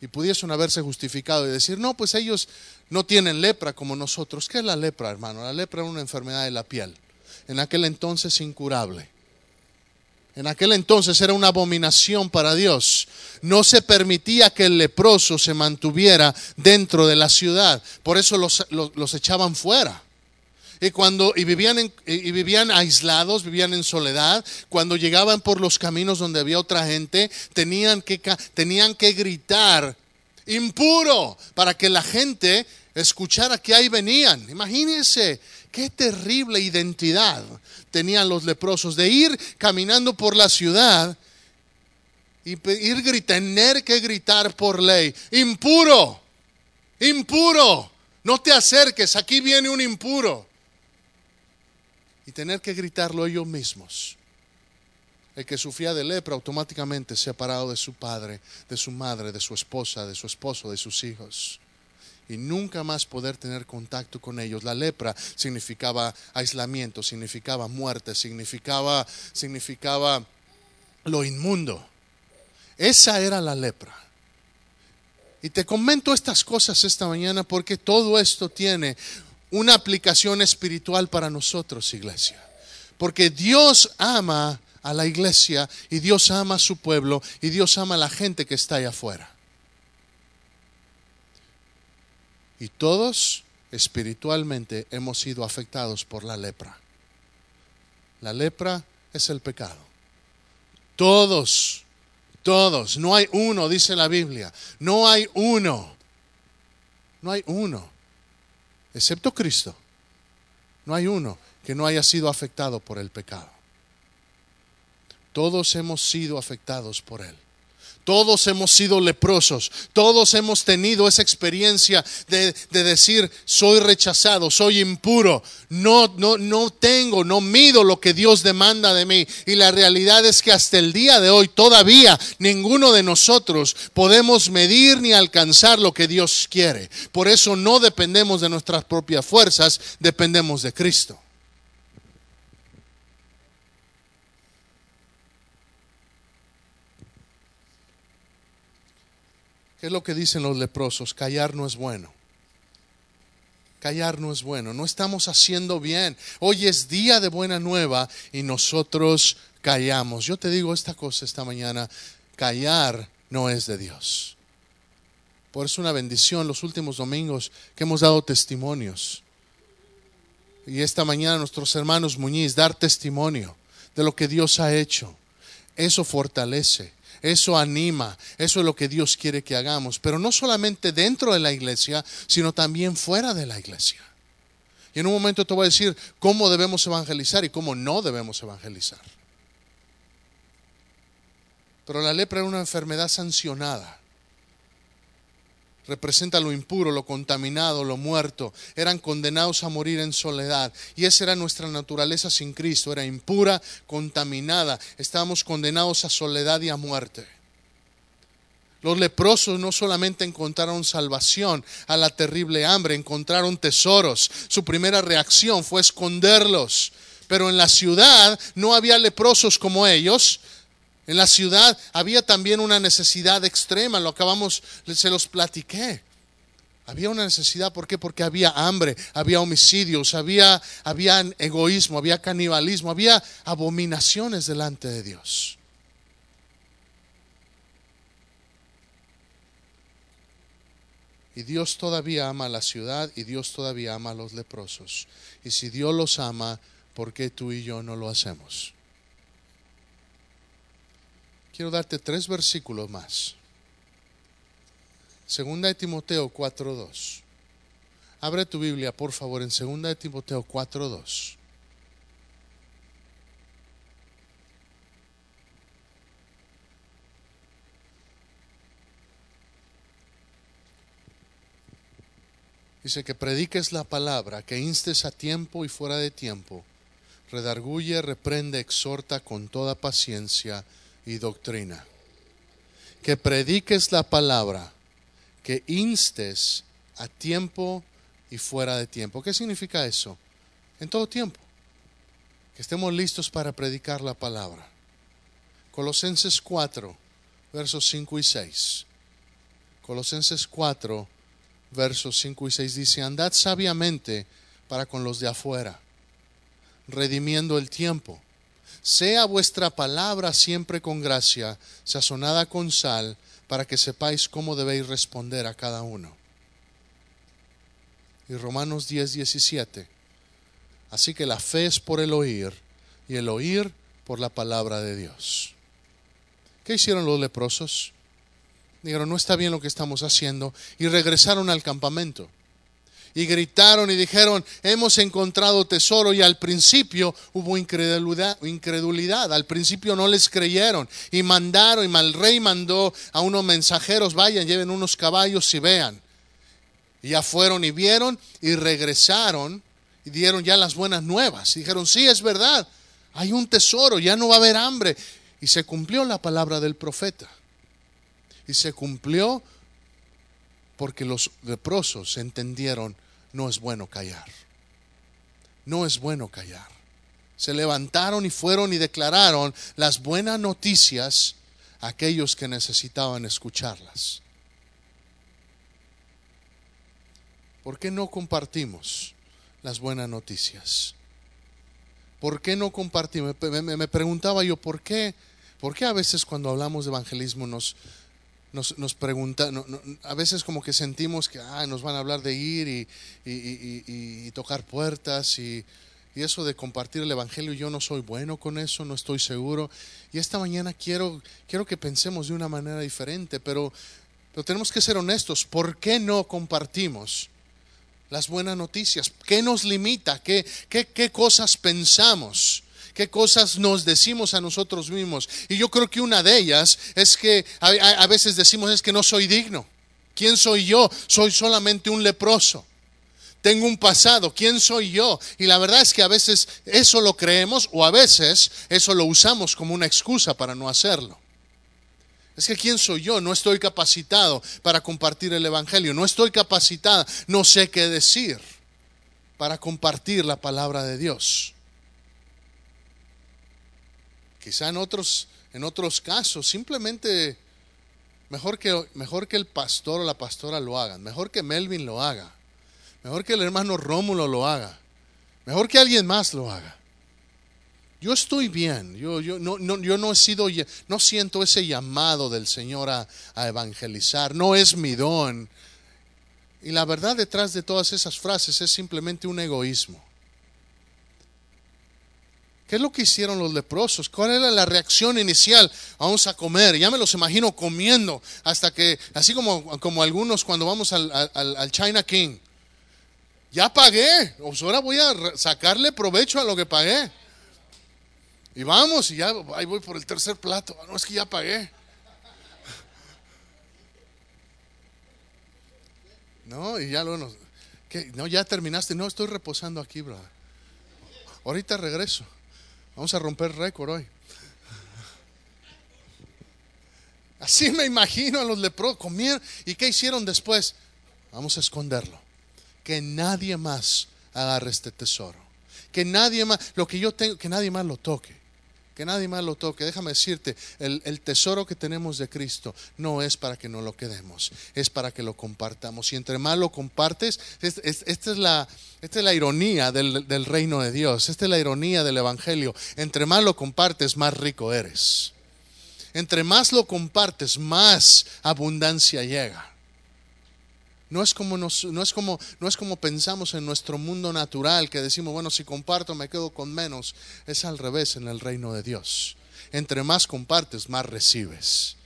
y pudiesen haberse justificado y decir, no, pues ellos no tienen lepra como nosotros. ¿Qué es la lepra, hermano? La lepra es una enfermedad de la piel, en aquel entonces incurable. En aquel entonces era una abominación para Dios. No se permitía que el leproso se mantuviera dentro de la ciudad. Por eso los, los, echaban fuera. Y cuando y vivían, y vivían aislados, vivían en soledad, cuando llegaban por los caminos donde había otra gente, tenían que, tenían que gritar impuro para que la gente escuchara que ahí venían. Imagínense qué terrible identidad tenían los leprosos de ir caminando por la ciudad y ir tener que gritar por ley, impuro, impuro, no te acerques, aquí viene un impuro y tener que gritarlo ellos mismos. El que sufría de lepra automáticamente separado de su padre, de su madre, de su esposa, de su esposo, de sus hijos. Y nunca más poder tener contacto con ellos. La lepra significaba aislamiento, significaba muerte, significaba, significaba lo inmundo. Esa era la lepra. Y te comento estas cosas esta mañana porque todo esto tiene una aplicación espiritual para nosotros, iglesia. Porque Dios ama a la iglesia y Dios ama a su pueblo y Dios ama a la gente que está allá afuera. Y todos espiritualmente hemos sido afectados por la lepra. La lepra es el pecado. Todos, todos, no hay uno, dice la Biblia, no hay uno, no hay uno excepto Cristo, no hay uno que no haya sido afectado por el pecado. Todos hemos sido afectados por él. Todos hemos sido leprosos, todos hemos tenido esa experiencia de, decir, soy rechazado, soy impuro, no, no, no tengo, no mido lo que Dios demanda de mí. Y la realidad es que hasta el día de hoy todavía ninguno de nosotros podemos medir ni alcanzar lo que Dios quiere. Por eso no dependemos de nuestras propias fuerzas, dependemos de Cristo. ¿Qué es lo que dicen los leprosos? Callar no es bueno. Callar no es bueno. No estamos haciendo bien. Hoy es día de buena nueva y nosotros callamos. Yo te digo esta cosa esta mañana. Callar no es de Dios. Por eso una bendición los últimos domingos que hemos dado testimonios. Y esta mañana nuestros hermanos Muñiz dar testimonio de lo que Dios ha hecho. Eso fortalece. Eso anima, eso es lo que Dios quiere que hagamos, pero no solamente dentro de la iglesia, sino también fuera de la iglesia. Y en un momento te voy a decir cómo debemos evangelizar y cómo no debemos evangelizar. Pero la lepra era una enfermedad sancionada representa lo impuro, lo contaminado, lo muerto. Eran condenados a morir en soledad. Y esa era nuestra naturaleza sin Cristo. Era impura, contaminada. Estábamos condenados a soledad y a muerte. Los leprosos no solamente encontraron salvación a la terrible hambre, encontraron tesoros. Su primera reacción fue esconderlos. Pero en la ciudad no había leprosos como ellos, en la ciudad había también una necesidad extrema, lo acabamos, se los platiqué. Había una necesidad, ¿por qué? Porque había hambre, había homicidios, había, había egoísmo, había canibalismo, había abominaciones delante de Dios. Y Dios todavía ama a la ciudad y Dios todavía ama a los leprosos. Y si Dios los ama, ¿por qué tú y yo no lo hacemos? Quiero darte tres versículos más. Segunda de Timoteo 4.2. Abre tu Biblia, por favor, en Segunda de Timoteo 4.2. Dice que prediques la palabra, que instes a tiempo y fuera de tiempo, redarguye, reprende, exhorta con toda paciencia y doctrina. Que prediques la palabra, que instes a tiempo y fuera de tiempo. ¿Qué significa eso? En todo tiempo. Que estemos listos para predicar la palabra. Colosenses 4, versos 5 y 6. Colosenses 4, versos 5 y 6 dice, andad sabiamente para con los de afuera, redimiendo el tiempo. Sea vuestra palabra siempre con gracia, sazonada con sal, para que sepáis cómo debéis responder a cada uno. Y Romanos 10, 17. Así que la fe es por el oír y el oír por la palabra de Dios. ¿Qué hicieron los leprosos? Dijeron, no está bien lo que estamos haciendo y regresaron al campamento y gritaron y dijeron, hemos encontrado tesoro y al principio hubo incredulidad, incredulidad, al principio no les creyeron y mandaron y el rey mandó a unos mensajeros, vayan, lleven unos caballos y vean. Y ya fueron y vieron y regresaron y dieron ya las buenas nuevas. Y dijeron, sí, es verdad, hay un tesoro, ya no va a haber hambre. Y se cumplió la palabra del profeta. Y se cumplió porque los leprosos entendieron no es bueno callar. No es bueno callar. Se levantaron y fueron y declararon las buenas noticias a aquellos que necesitaban escucharlas. ¿Por qué no compartimos las buenas noticias? ¿Por qué no compartimos? Me, preguntaba yo, ¿por qué, ¿por qué a veces cuando hablamos de evangelismo nos, nos, nos pregunta, a veces como que sentimos que nos van a hablar de ir y, tocar puertas y, eso de compartir el Evangelio, yo no soy bueno con eso, no estoy seguro. Y esta mañana quiero, quiero que pensemos de una manera diferente, pero, pero tenemos que ser honestos. ¿Por qué no compartimos las buenas noticias? ¿Qué nos limita? ¿Qué, qué, qué cosas pensamos? Qué cosas nos decimos a nosotros mismos. Y yo creo que una de ellas es que a, veces decimos es que no soy digno. ¿Quién soy yo? Soy solamente un leproso. Tengo un pasado, ¿quién soy yo? Y la verdad es que a veces eso lo creemos o a veces eso lo usamos como una excusa para no hacerlo. Es que ¿quién soy yo? No estoy capacitado para compartir el Evangelio, no estoy capacitada, no sé qué decir para compartir la palabra de Dios. Quizá en otros, en otros casos, simplemente mejor que, mejor que el pastor o la pastora lo hagan, mejor que Melvin lo haga, mejor que el hermano Rómulo lo haga, mejor que alguien más lo haga. Yo estoy bien, yo, yo, no, no, yo no he sido, no siento ese llamado del Señor a, a evangelizar, no es mi don. Y la verdad detrás de todas esas frases es simplemente un egoísmo. ¿Qué es lo que hicieron los leprosos? ¿Cuál era la reacción inicial? Vamos a comer. Ya me los imagino comiendo hasta que, así como, como algunos cuando vamos al, al, China King. Ya pagué, pues ahora voy a sacarle provecho a lo que pagué. Y vamos, y ya ahí voy por el tercer plato. Ah, no, es que ya pagué. No, y ya luego, no, ya terminaste. No, estoy reposando aquí, brother. Ahorita regreso. Vamos a romper récord hoy. Así me imagino a los leprosos comer. ¿Y qué hicieron después? Vamos a esconderlo. Que nadie más agarre este tesoro. Que nadie más, lo que yo tengo, que nadie más lo toque que nadie más lo toque. Déjame decirte, el, tesoro que tenemos de Cristo no es para que no lo quedemos, es para que lo compartamos. Y entre más lo compartes, esta es, la, esta es la ironía del, del reino de Dios, esta es la ironía del Evangelio. Entre más lo compartes, más rico eres. Entre más lo compartes, más abundancia llega. No es, como no, es como, no es como pensamos en nuestro mundo natural que decimos, bueno, si comparto me quedo con menos. Es al revés en el reino de Dios. Entre más compartes, más recibes.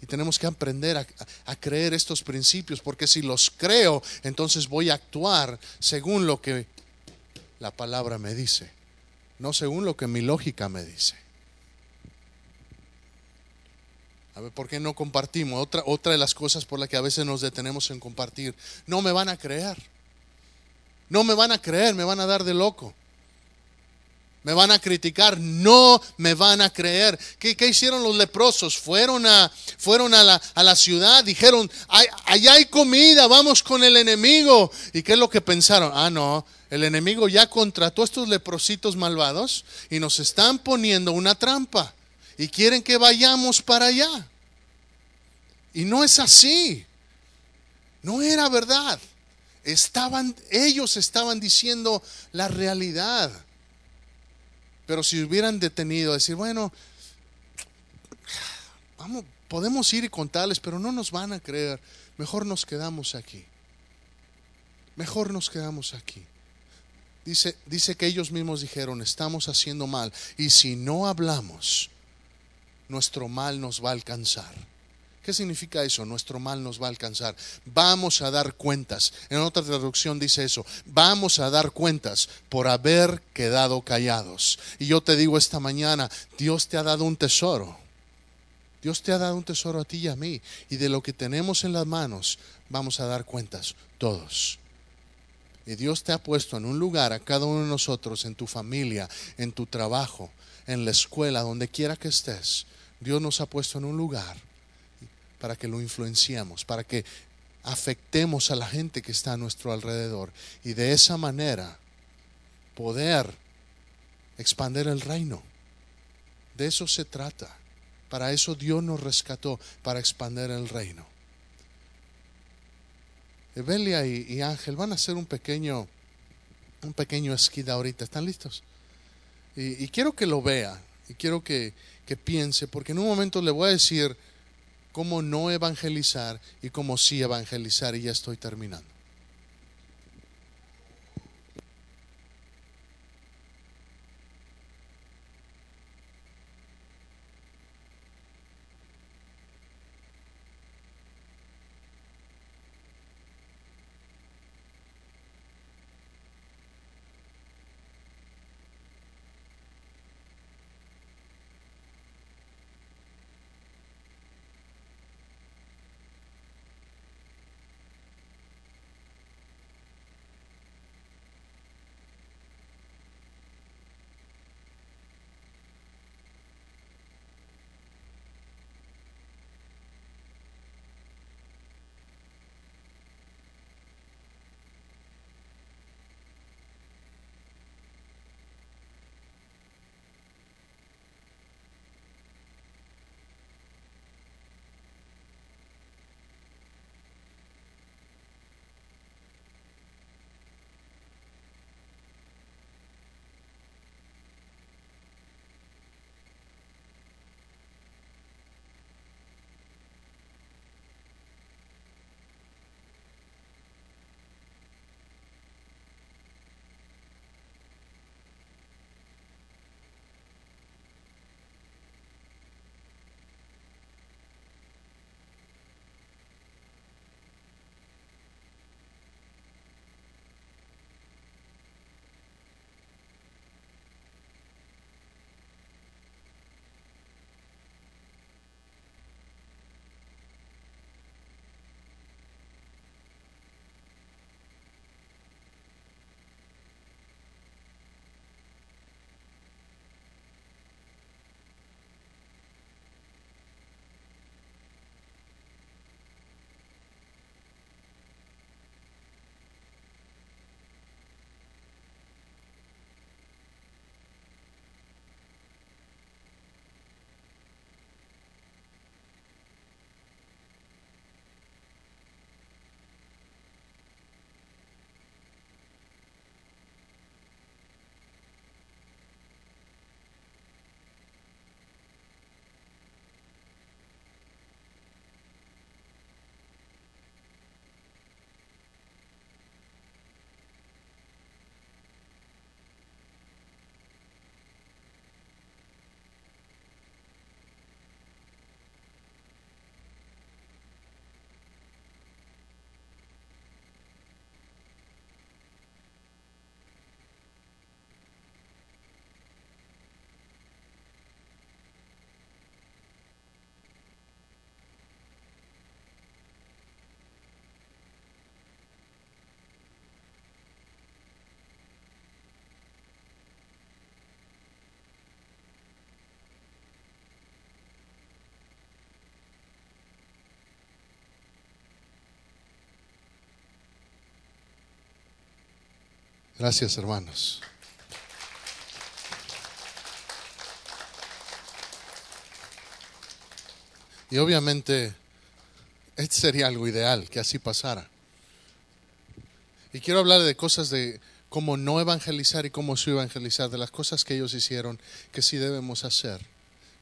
Y tenemos que aprender a, a, creer estos principios, porque si los creo, entonces voy a actuar según lo que la palabra me dice, no según lo que mi lógica me dice. A ver, ¿por qué no compartimos? Otra, otra de las cosas por las que a veces nos detenemos en compartir. No me van a creer. No me van a creer, me van a dar de loco. Me van a criticar, no me van a creer. ¿Qué, qué hicieron los leprosos? Fueron a, fueron a, la, a la ciudad, dijeron, allá hay comida, vamos con el enemigo. ¿Y qué es lo que pensaron? Ah, no, el enemigo ya contrató a estos leprositos malvados y nos están poniendo una trampa. Y quieren que vayamos para allá. Y no es así. No era verdad. Estaban ellos estaban diciendo la realidad. Pero si hubieran detenido decir, bueno, vamos, podemos ir y contarles, pero no nos van a creer. Mejor nos quedamos aquí. Mejor nos quedamos aquí. Dice, dice que ellos mismos dijeron, estamos haciendo mal. Y si no hablamos, nuestro mal nos va a alcanzar. ¿Qué significa eso? Nuestro mal nos va a alcanzar. Vamos a dar cuentas. En otra traducción dice eso. Vamos a dar cuentas por haber quedado callados. Y yo te digo esta mañana, Dios te ha dado un tesoro. Dios te ha dado un tesoro a ti y a mí. Y de lo que tenemos en las manos, vamos a dar cuentas todos. Y Dios te ha puesto en un lugar a cada uno de nosotros, en tu familia, en tu trabajo, en la escuela, donde quiera que estés. Dios nos ha puesto en un lugar para que lo influenciemos, para que afectemos a la gente que está a nuestro alrededor y de esa manera poder expandir el reino. De eso se trata. Para eso Dios nos rescató, para expandir el reino. Evelia y, Ángel van a hacer un pequeño, un pequeño esquida ahorita. ¿Están listos? Y, quiero que lo vea, y quiero que, que piense, porque en un momento le voy a decir cómo no evangelizar y cómo sí evangelizar. Y ya estoy terminando. Gracias, hermanos. Y obviamente, este sería algo ideal, que así pasara. Y quiero hablar de cosas de cómo no evangelizar y cómo sí evangelizar, de las cosas que ellos hicieron que sí debemos hacer,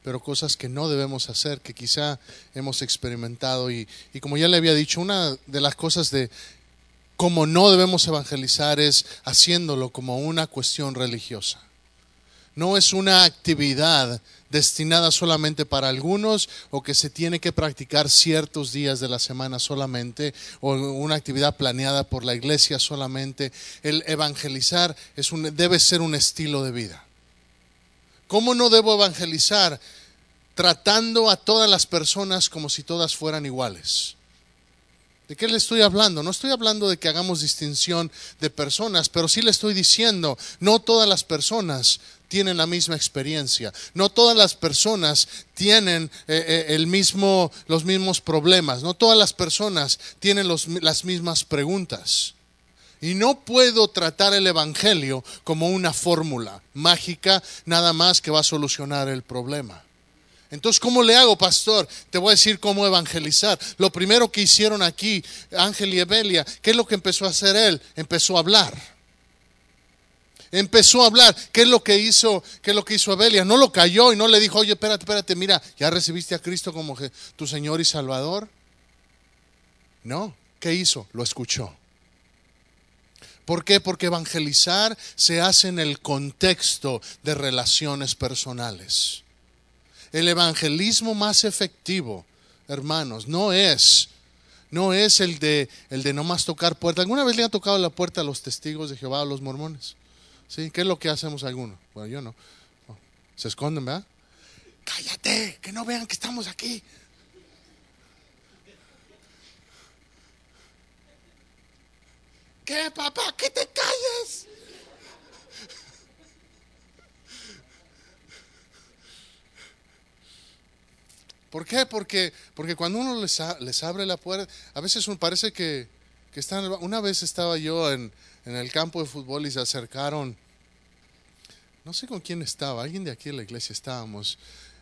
pero cosas que no debemos hacer, que quizá hemos experimentado. Y, y como ya le había dicho, una de las cosas de cómo no debemos evangelizar es haciéndolo como una cuestión religiosa. No es una actividad destinada solamente para algunos o que se tiene que practicar ciertos días de la semana solamente o una actividad planeada por la iglesia solamente. El evangelizar es debe ser un estilo de vida. ¿Cómo no debo evangelizar? Tratando a todas las personas como si todas fueran iguales. ¿De qué le estoy hablando? No estoy hablando de que hagamos distinción de personas, pero sí le estoy diciendo, no todas las personas tienen la misma experiencia. No todas las personas tienen eh, eh, el mismo, los mismos problemas. No todas las personas tienen las mismas preguntas. Y no puedo tratar el Evangelio como una fórmula mágica, nada más que va a solucionar el problema. Entonces, ¿cómo le hago, pastor? Te voy a decir cómo evangelizar. Lo primero que hicieron aquí, Ángel y Evelia, ¿qué es lo que empezó a hacer él? Empezó a hablar empezó a hablar. ¿Qué es lo que hizo? ¿Qué es lo que hizo Abelia? No lo cayó y no le dijo, oye, espérate, espérate, mira, ¿ya recibiste a Cristo como tu Señor y Salvador? No, ¿qué hizo? Lo escuchó. ¿Por qué? Porque evangelizar se hace en el contexto de relaciones personales. El evangelismo más efectivo, hermanos, no es no es el de el de nomás tocar puerta. ¿Alguna vez le ha tocado la puerta a los testigos de Jehová, a los mormones? ¿Sí? ¿Qué es lo que hacemos algunos? Bueno, yo no. Se esconden, ¿verdad? Cállate, que no vean que estamos aquí. ¿Qué, papá? ¿Qué te calles? ¿Por qué? Porque, porque cuando uno les, les abre la puerta, a veces uno parece que, que están... Una vez estaba yo en, en el campo de fútbol y se acercaron no sé con quién estaba, alguien de aquí en la iglesia estábamos,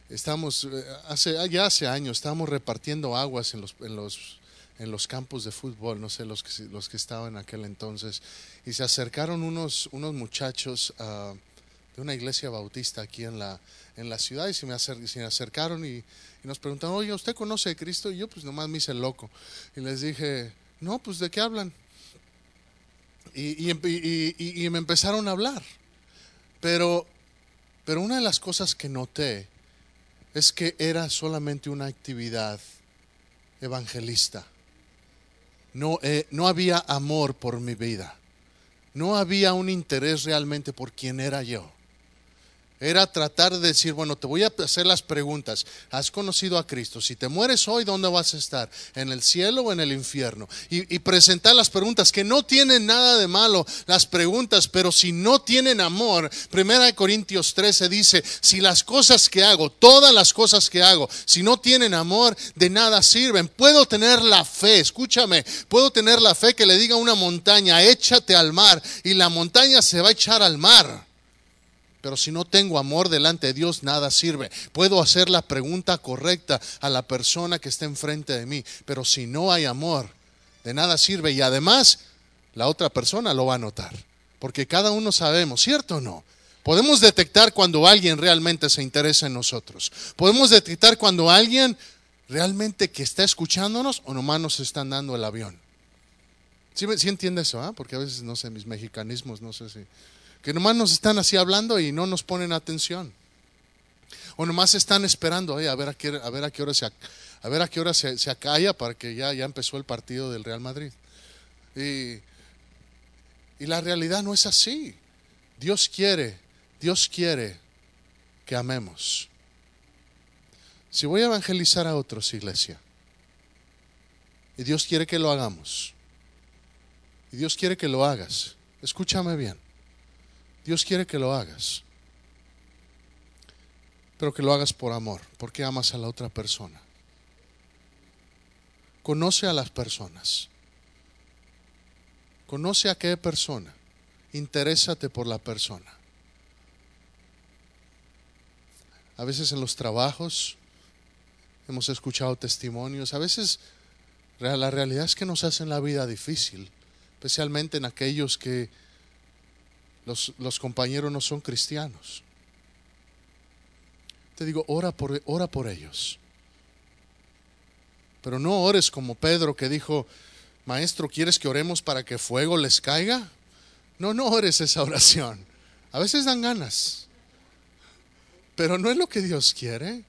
estábamos, eh, hace, ya hace años, estábamos repartiendo aguas en los, en los, en los campos de fútbol, no sé los que, los que estaban en aquel entonces, y se acercaron unos, unos muchachos ah, de una iglesia bautista aquí en la, en la ciudad y se me, acercaron y, nos preguntaron, oye, ¿usted conoce a Cristo? Y yo pues nomás me hice loco y les dije, no, pues ¿de qué hablan? y, y me empezaron a hablar pero, pero una de las cosas que noté es que era solamente una actividad evangelista. No, eh, no había amor por mi vida. No había un interés realmente por quién era yo era tratar de decir, bueno, te voy a hacer las preguntas. ¿Has conocido a Cristo? Si te mueres hoy, ¿dónde vas a estar? ¿En el cielo o en el infierno? Y, presentar las preguntas, que no tienen nada de malo las preguntas, pero si no tienen amor, Primera Corintios 13 dice, si las cosas que hago, todas las cosas que hago, si no tienen amor, de nada sirven. Puedo tener la fe, escúchame, puedo tener la fe que le diga a una montaña, échate al mar, y la montaña se va a echar al mar. Pero si no tengo amor delante de Dios, nada sirve. Puedo hacer la pregunta correcta a la persona que está enfrente de mí, pero si no hay amor, de nada sirve. Y además, la otra persona lo va a notar. Porque cada uno sabemos, ¿cierto o no? Podemos detectar cuando alguien realmente se interesa en nosotros. Podemos detectar cuando alguien realmente que está escuchándonos o nomás nos están dando el avión. ¿Sí, sí entiende eso? Ah? Porque a veces, no sé, mis mexicanismos, no sé si que nomás nos están así hablando y no nos ponen atención. O nomás están esperando, a, ver a, qué, a ver a qué hora se, a ver a qué hora se, se acalla para que ya, ya empezó el partido del Real Madrid. Y, y la realidad no es así. Dios quiere, Dios quiere que amemos. Si voy a evangelizar a otros, iglesia, y Dios quiere que lo hagamos, y Dios quiere que lo hagas, escúchame bien. Dios quiere que lo hagas, pero que lo hagas por amor, porque amas a la otra persona. Conoce a las personas. Conoce a qué persona. Interésate por la persona. A veces en los trabajos hemos escuchado testimonios. A veces la realidad es que nos hacen la vida difícil, especialmente en aquellos que los, los compañeros no son cristianos. Te digo, ora por, ora por ellos. Pero no ores como Pedro que dijo, Maestro, ¿quieres que oremos para que fuego les caiga? No, no ores esa oración. A veces dan ganas. Pero no es lo que Dios quiere.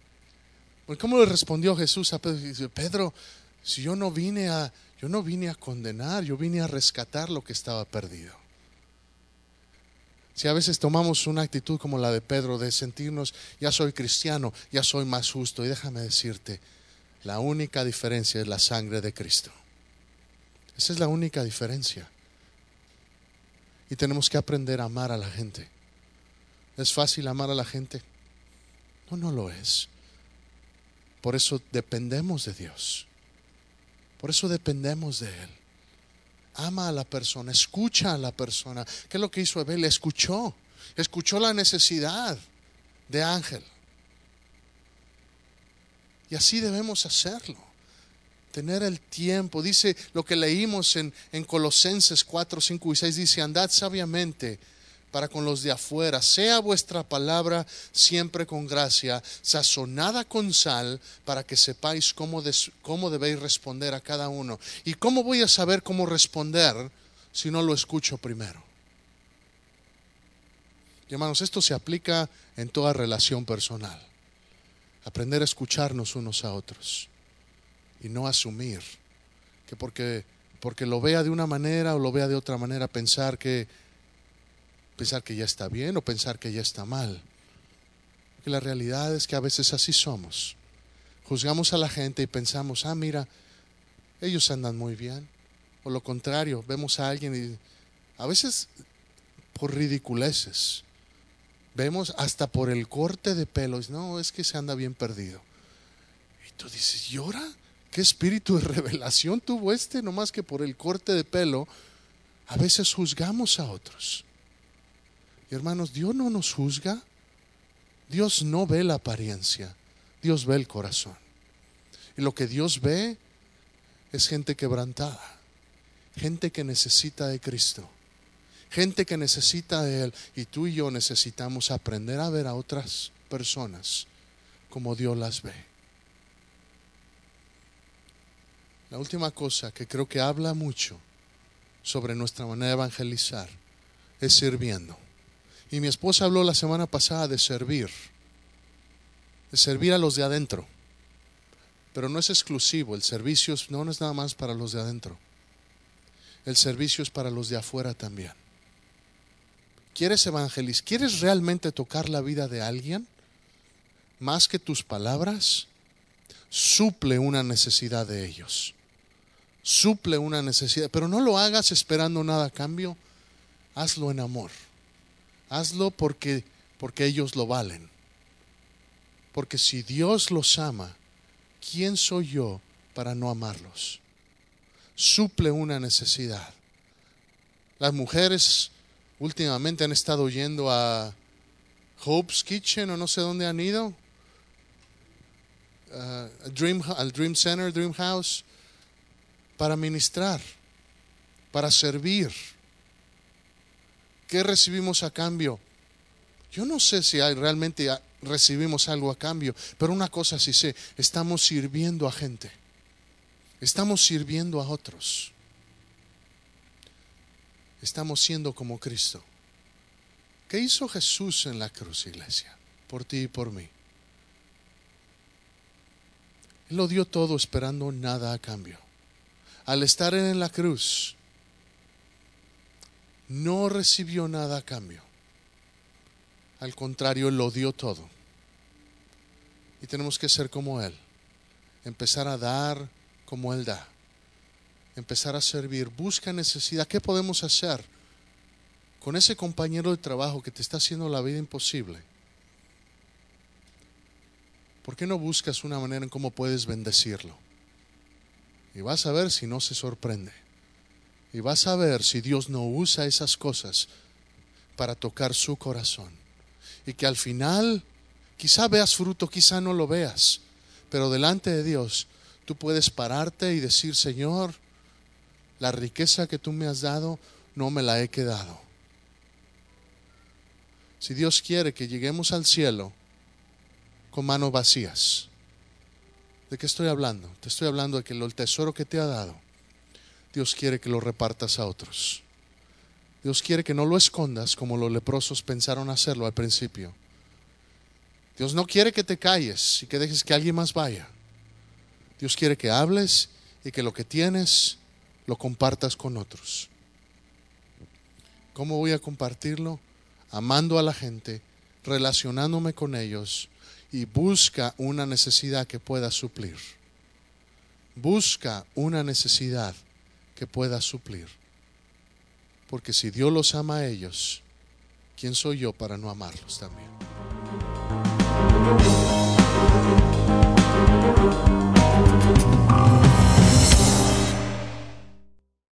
¿Cómo le respondió Jesús a Pedro? Dice, Pedro, si yo no vine a, yo no vine a condenar, yo vine a rescatar lo que estaba perdido. Si a veces tomamos una actitud como la de Pedro, de sentirnos, ya soy cristiano, ya soy más justo, y déjame decirte, la única diferencia es la sangre de Cristo. Esa es la única diferencia. Y tenemos que aprender a amar a la gente. ¿Es fácil amar a la gente? No, no lo es. Por eso dependemos de Dios. Por eso dependemos de Él. Ama a la persona, escucha a la persona. ¿Qué es lo que hizo Abel? Escuchó. Escuchó la necesidad de Ángel. Y así debemos hacerlo. Tener el tiempo. Dice lo que leímos en, en Colosenses 4, 5 y 6. Dice, andad sabiamente para con los de afuera. Sea vuestra palabra siempre con gracia, sazonada con sal, para que sepáis cómo, cómo debéis responder a cada uno. ¿Y cómo voy a saber cómo responder si no lo escucho primero? Y hermanos, esto se aplica en toda relación personal. Aprender a escucharnos unos a otros y no asumir que porque, porque lo vea de una manera o lo vea de otra manera, pensar que pensar que ya está bien o pensar que ya está mal. Porque la realidad es que a veces así somos. Juzgamos a la gente y pensamos, ah, mira, ellos andan muy bien. O lo contrario, vemos a alguien y a veces por ridiculeces. Vemos hasta por el corte de pelos, no, es que se anda bien perdido. Y tú dices, ¿llora? ¿Qué espíritu de revelación tuvo este? No más que por el corte de pelo, a veces juzgamos a otros hermanos, Dios no nos juzga. Dios no ve la apariencia. Dios ve el corazón. Y lo que Dios ve es gente quebrantada. Gente que necesita de Cristo. Gente que necesita de Él. Y tú y yo necesitamos aprender a ver a otras personas como Dios las ve. La última cosa que creo que habla mucho sobre nuestra manera de evangelizar es sirviendo. Y mi esposa habló la semana pasada de servir, de servir a los de adentro. Pero no es exclusivo, el servicio no, es nada más para los de adentro. El servicio es para los de afuera también. ¿Quieres evangelizar? ¿Quieres realmente tocar la vida de alguien? Más que tus palabras, suple una necesidad de ellos. Suple una necesidad, pero no lo hagas esperando nada a cambio. Hazlo en amor. Hazlo porque, porque ellos lo valen. Porque si Dios los ama, ¿quién soy yo para no amarlos? Suple una necesidad. Las mujeres últimamente han estado yendo a Hope's Kitchen o no sé dónde han ido. Al Dream Center, Dream House, para ministrar, para servir ¿Qué recibimos a cambio? Yo no sé si hay, realmente recibimos algo a cambio, pero una cosa sí sé, estamos sirviendo a gente. Estamos sirviendo a otros. Estamos siendo como Cristo. ¿Qué hizo Jesús en la cruz, iglesia? Por ti y por mí. Él lo dio todo esperando nada a cambio. Al estar en la cruz, no recibió nada a cambio. Al contrario, lo dio todo. Y tenemos que ser como Él. Empezar a dar como Él da. Empezar a servir. Busca necesidad. ¿Qué podemos hacer con ese compañero de trabajo que te está haciendo la vida imposible? ¿Por qué no buscas una manera en cómo puedes bendecirlo? Y vas a ver si no se sorprende. Y vas a ver si Dios no usa esas cosas para tocar su corazón. Y que al final, quizá veas fruto, quizá no lo veas, Pero delante de Dios tú puedes pararte y decir, Señor, la riqueza que tú me has dado no me la he quedado. Si Dios quiere que lleguemos al cielo con manos vacías, ¿de qué estoy hablando? Te estoy hablando de que el tesoro que te ha dado, Dios quiere que lo repartas a otros. Dios quiere que no lo escondas como los leprosos pensaron hacerlo al principio. Dios no quiere que te calles y que dejes que alguien más vaya. Dios quiere que hables y que lo que tienes lo compartas con otros. ¿Cómo voy a compartirlo? Amando a la gente, relacionándome con ellos y busca una necesidad que pueda suplir. Busca una necesidad que pueda suplir. Porque si Dios los ama a ellos, ¿quién soy yo para no amarlos también?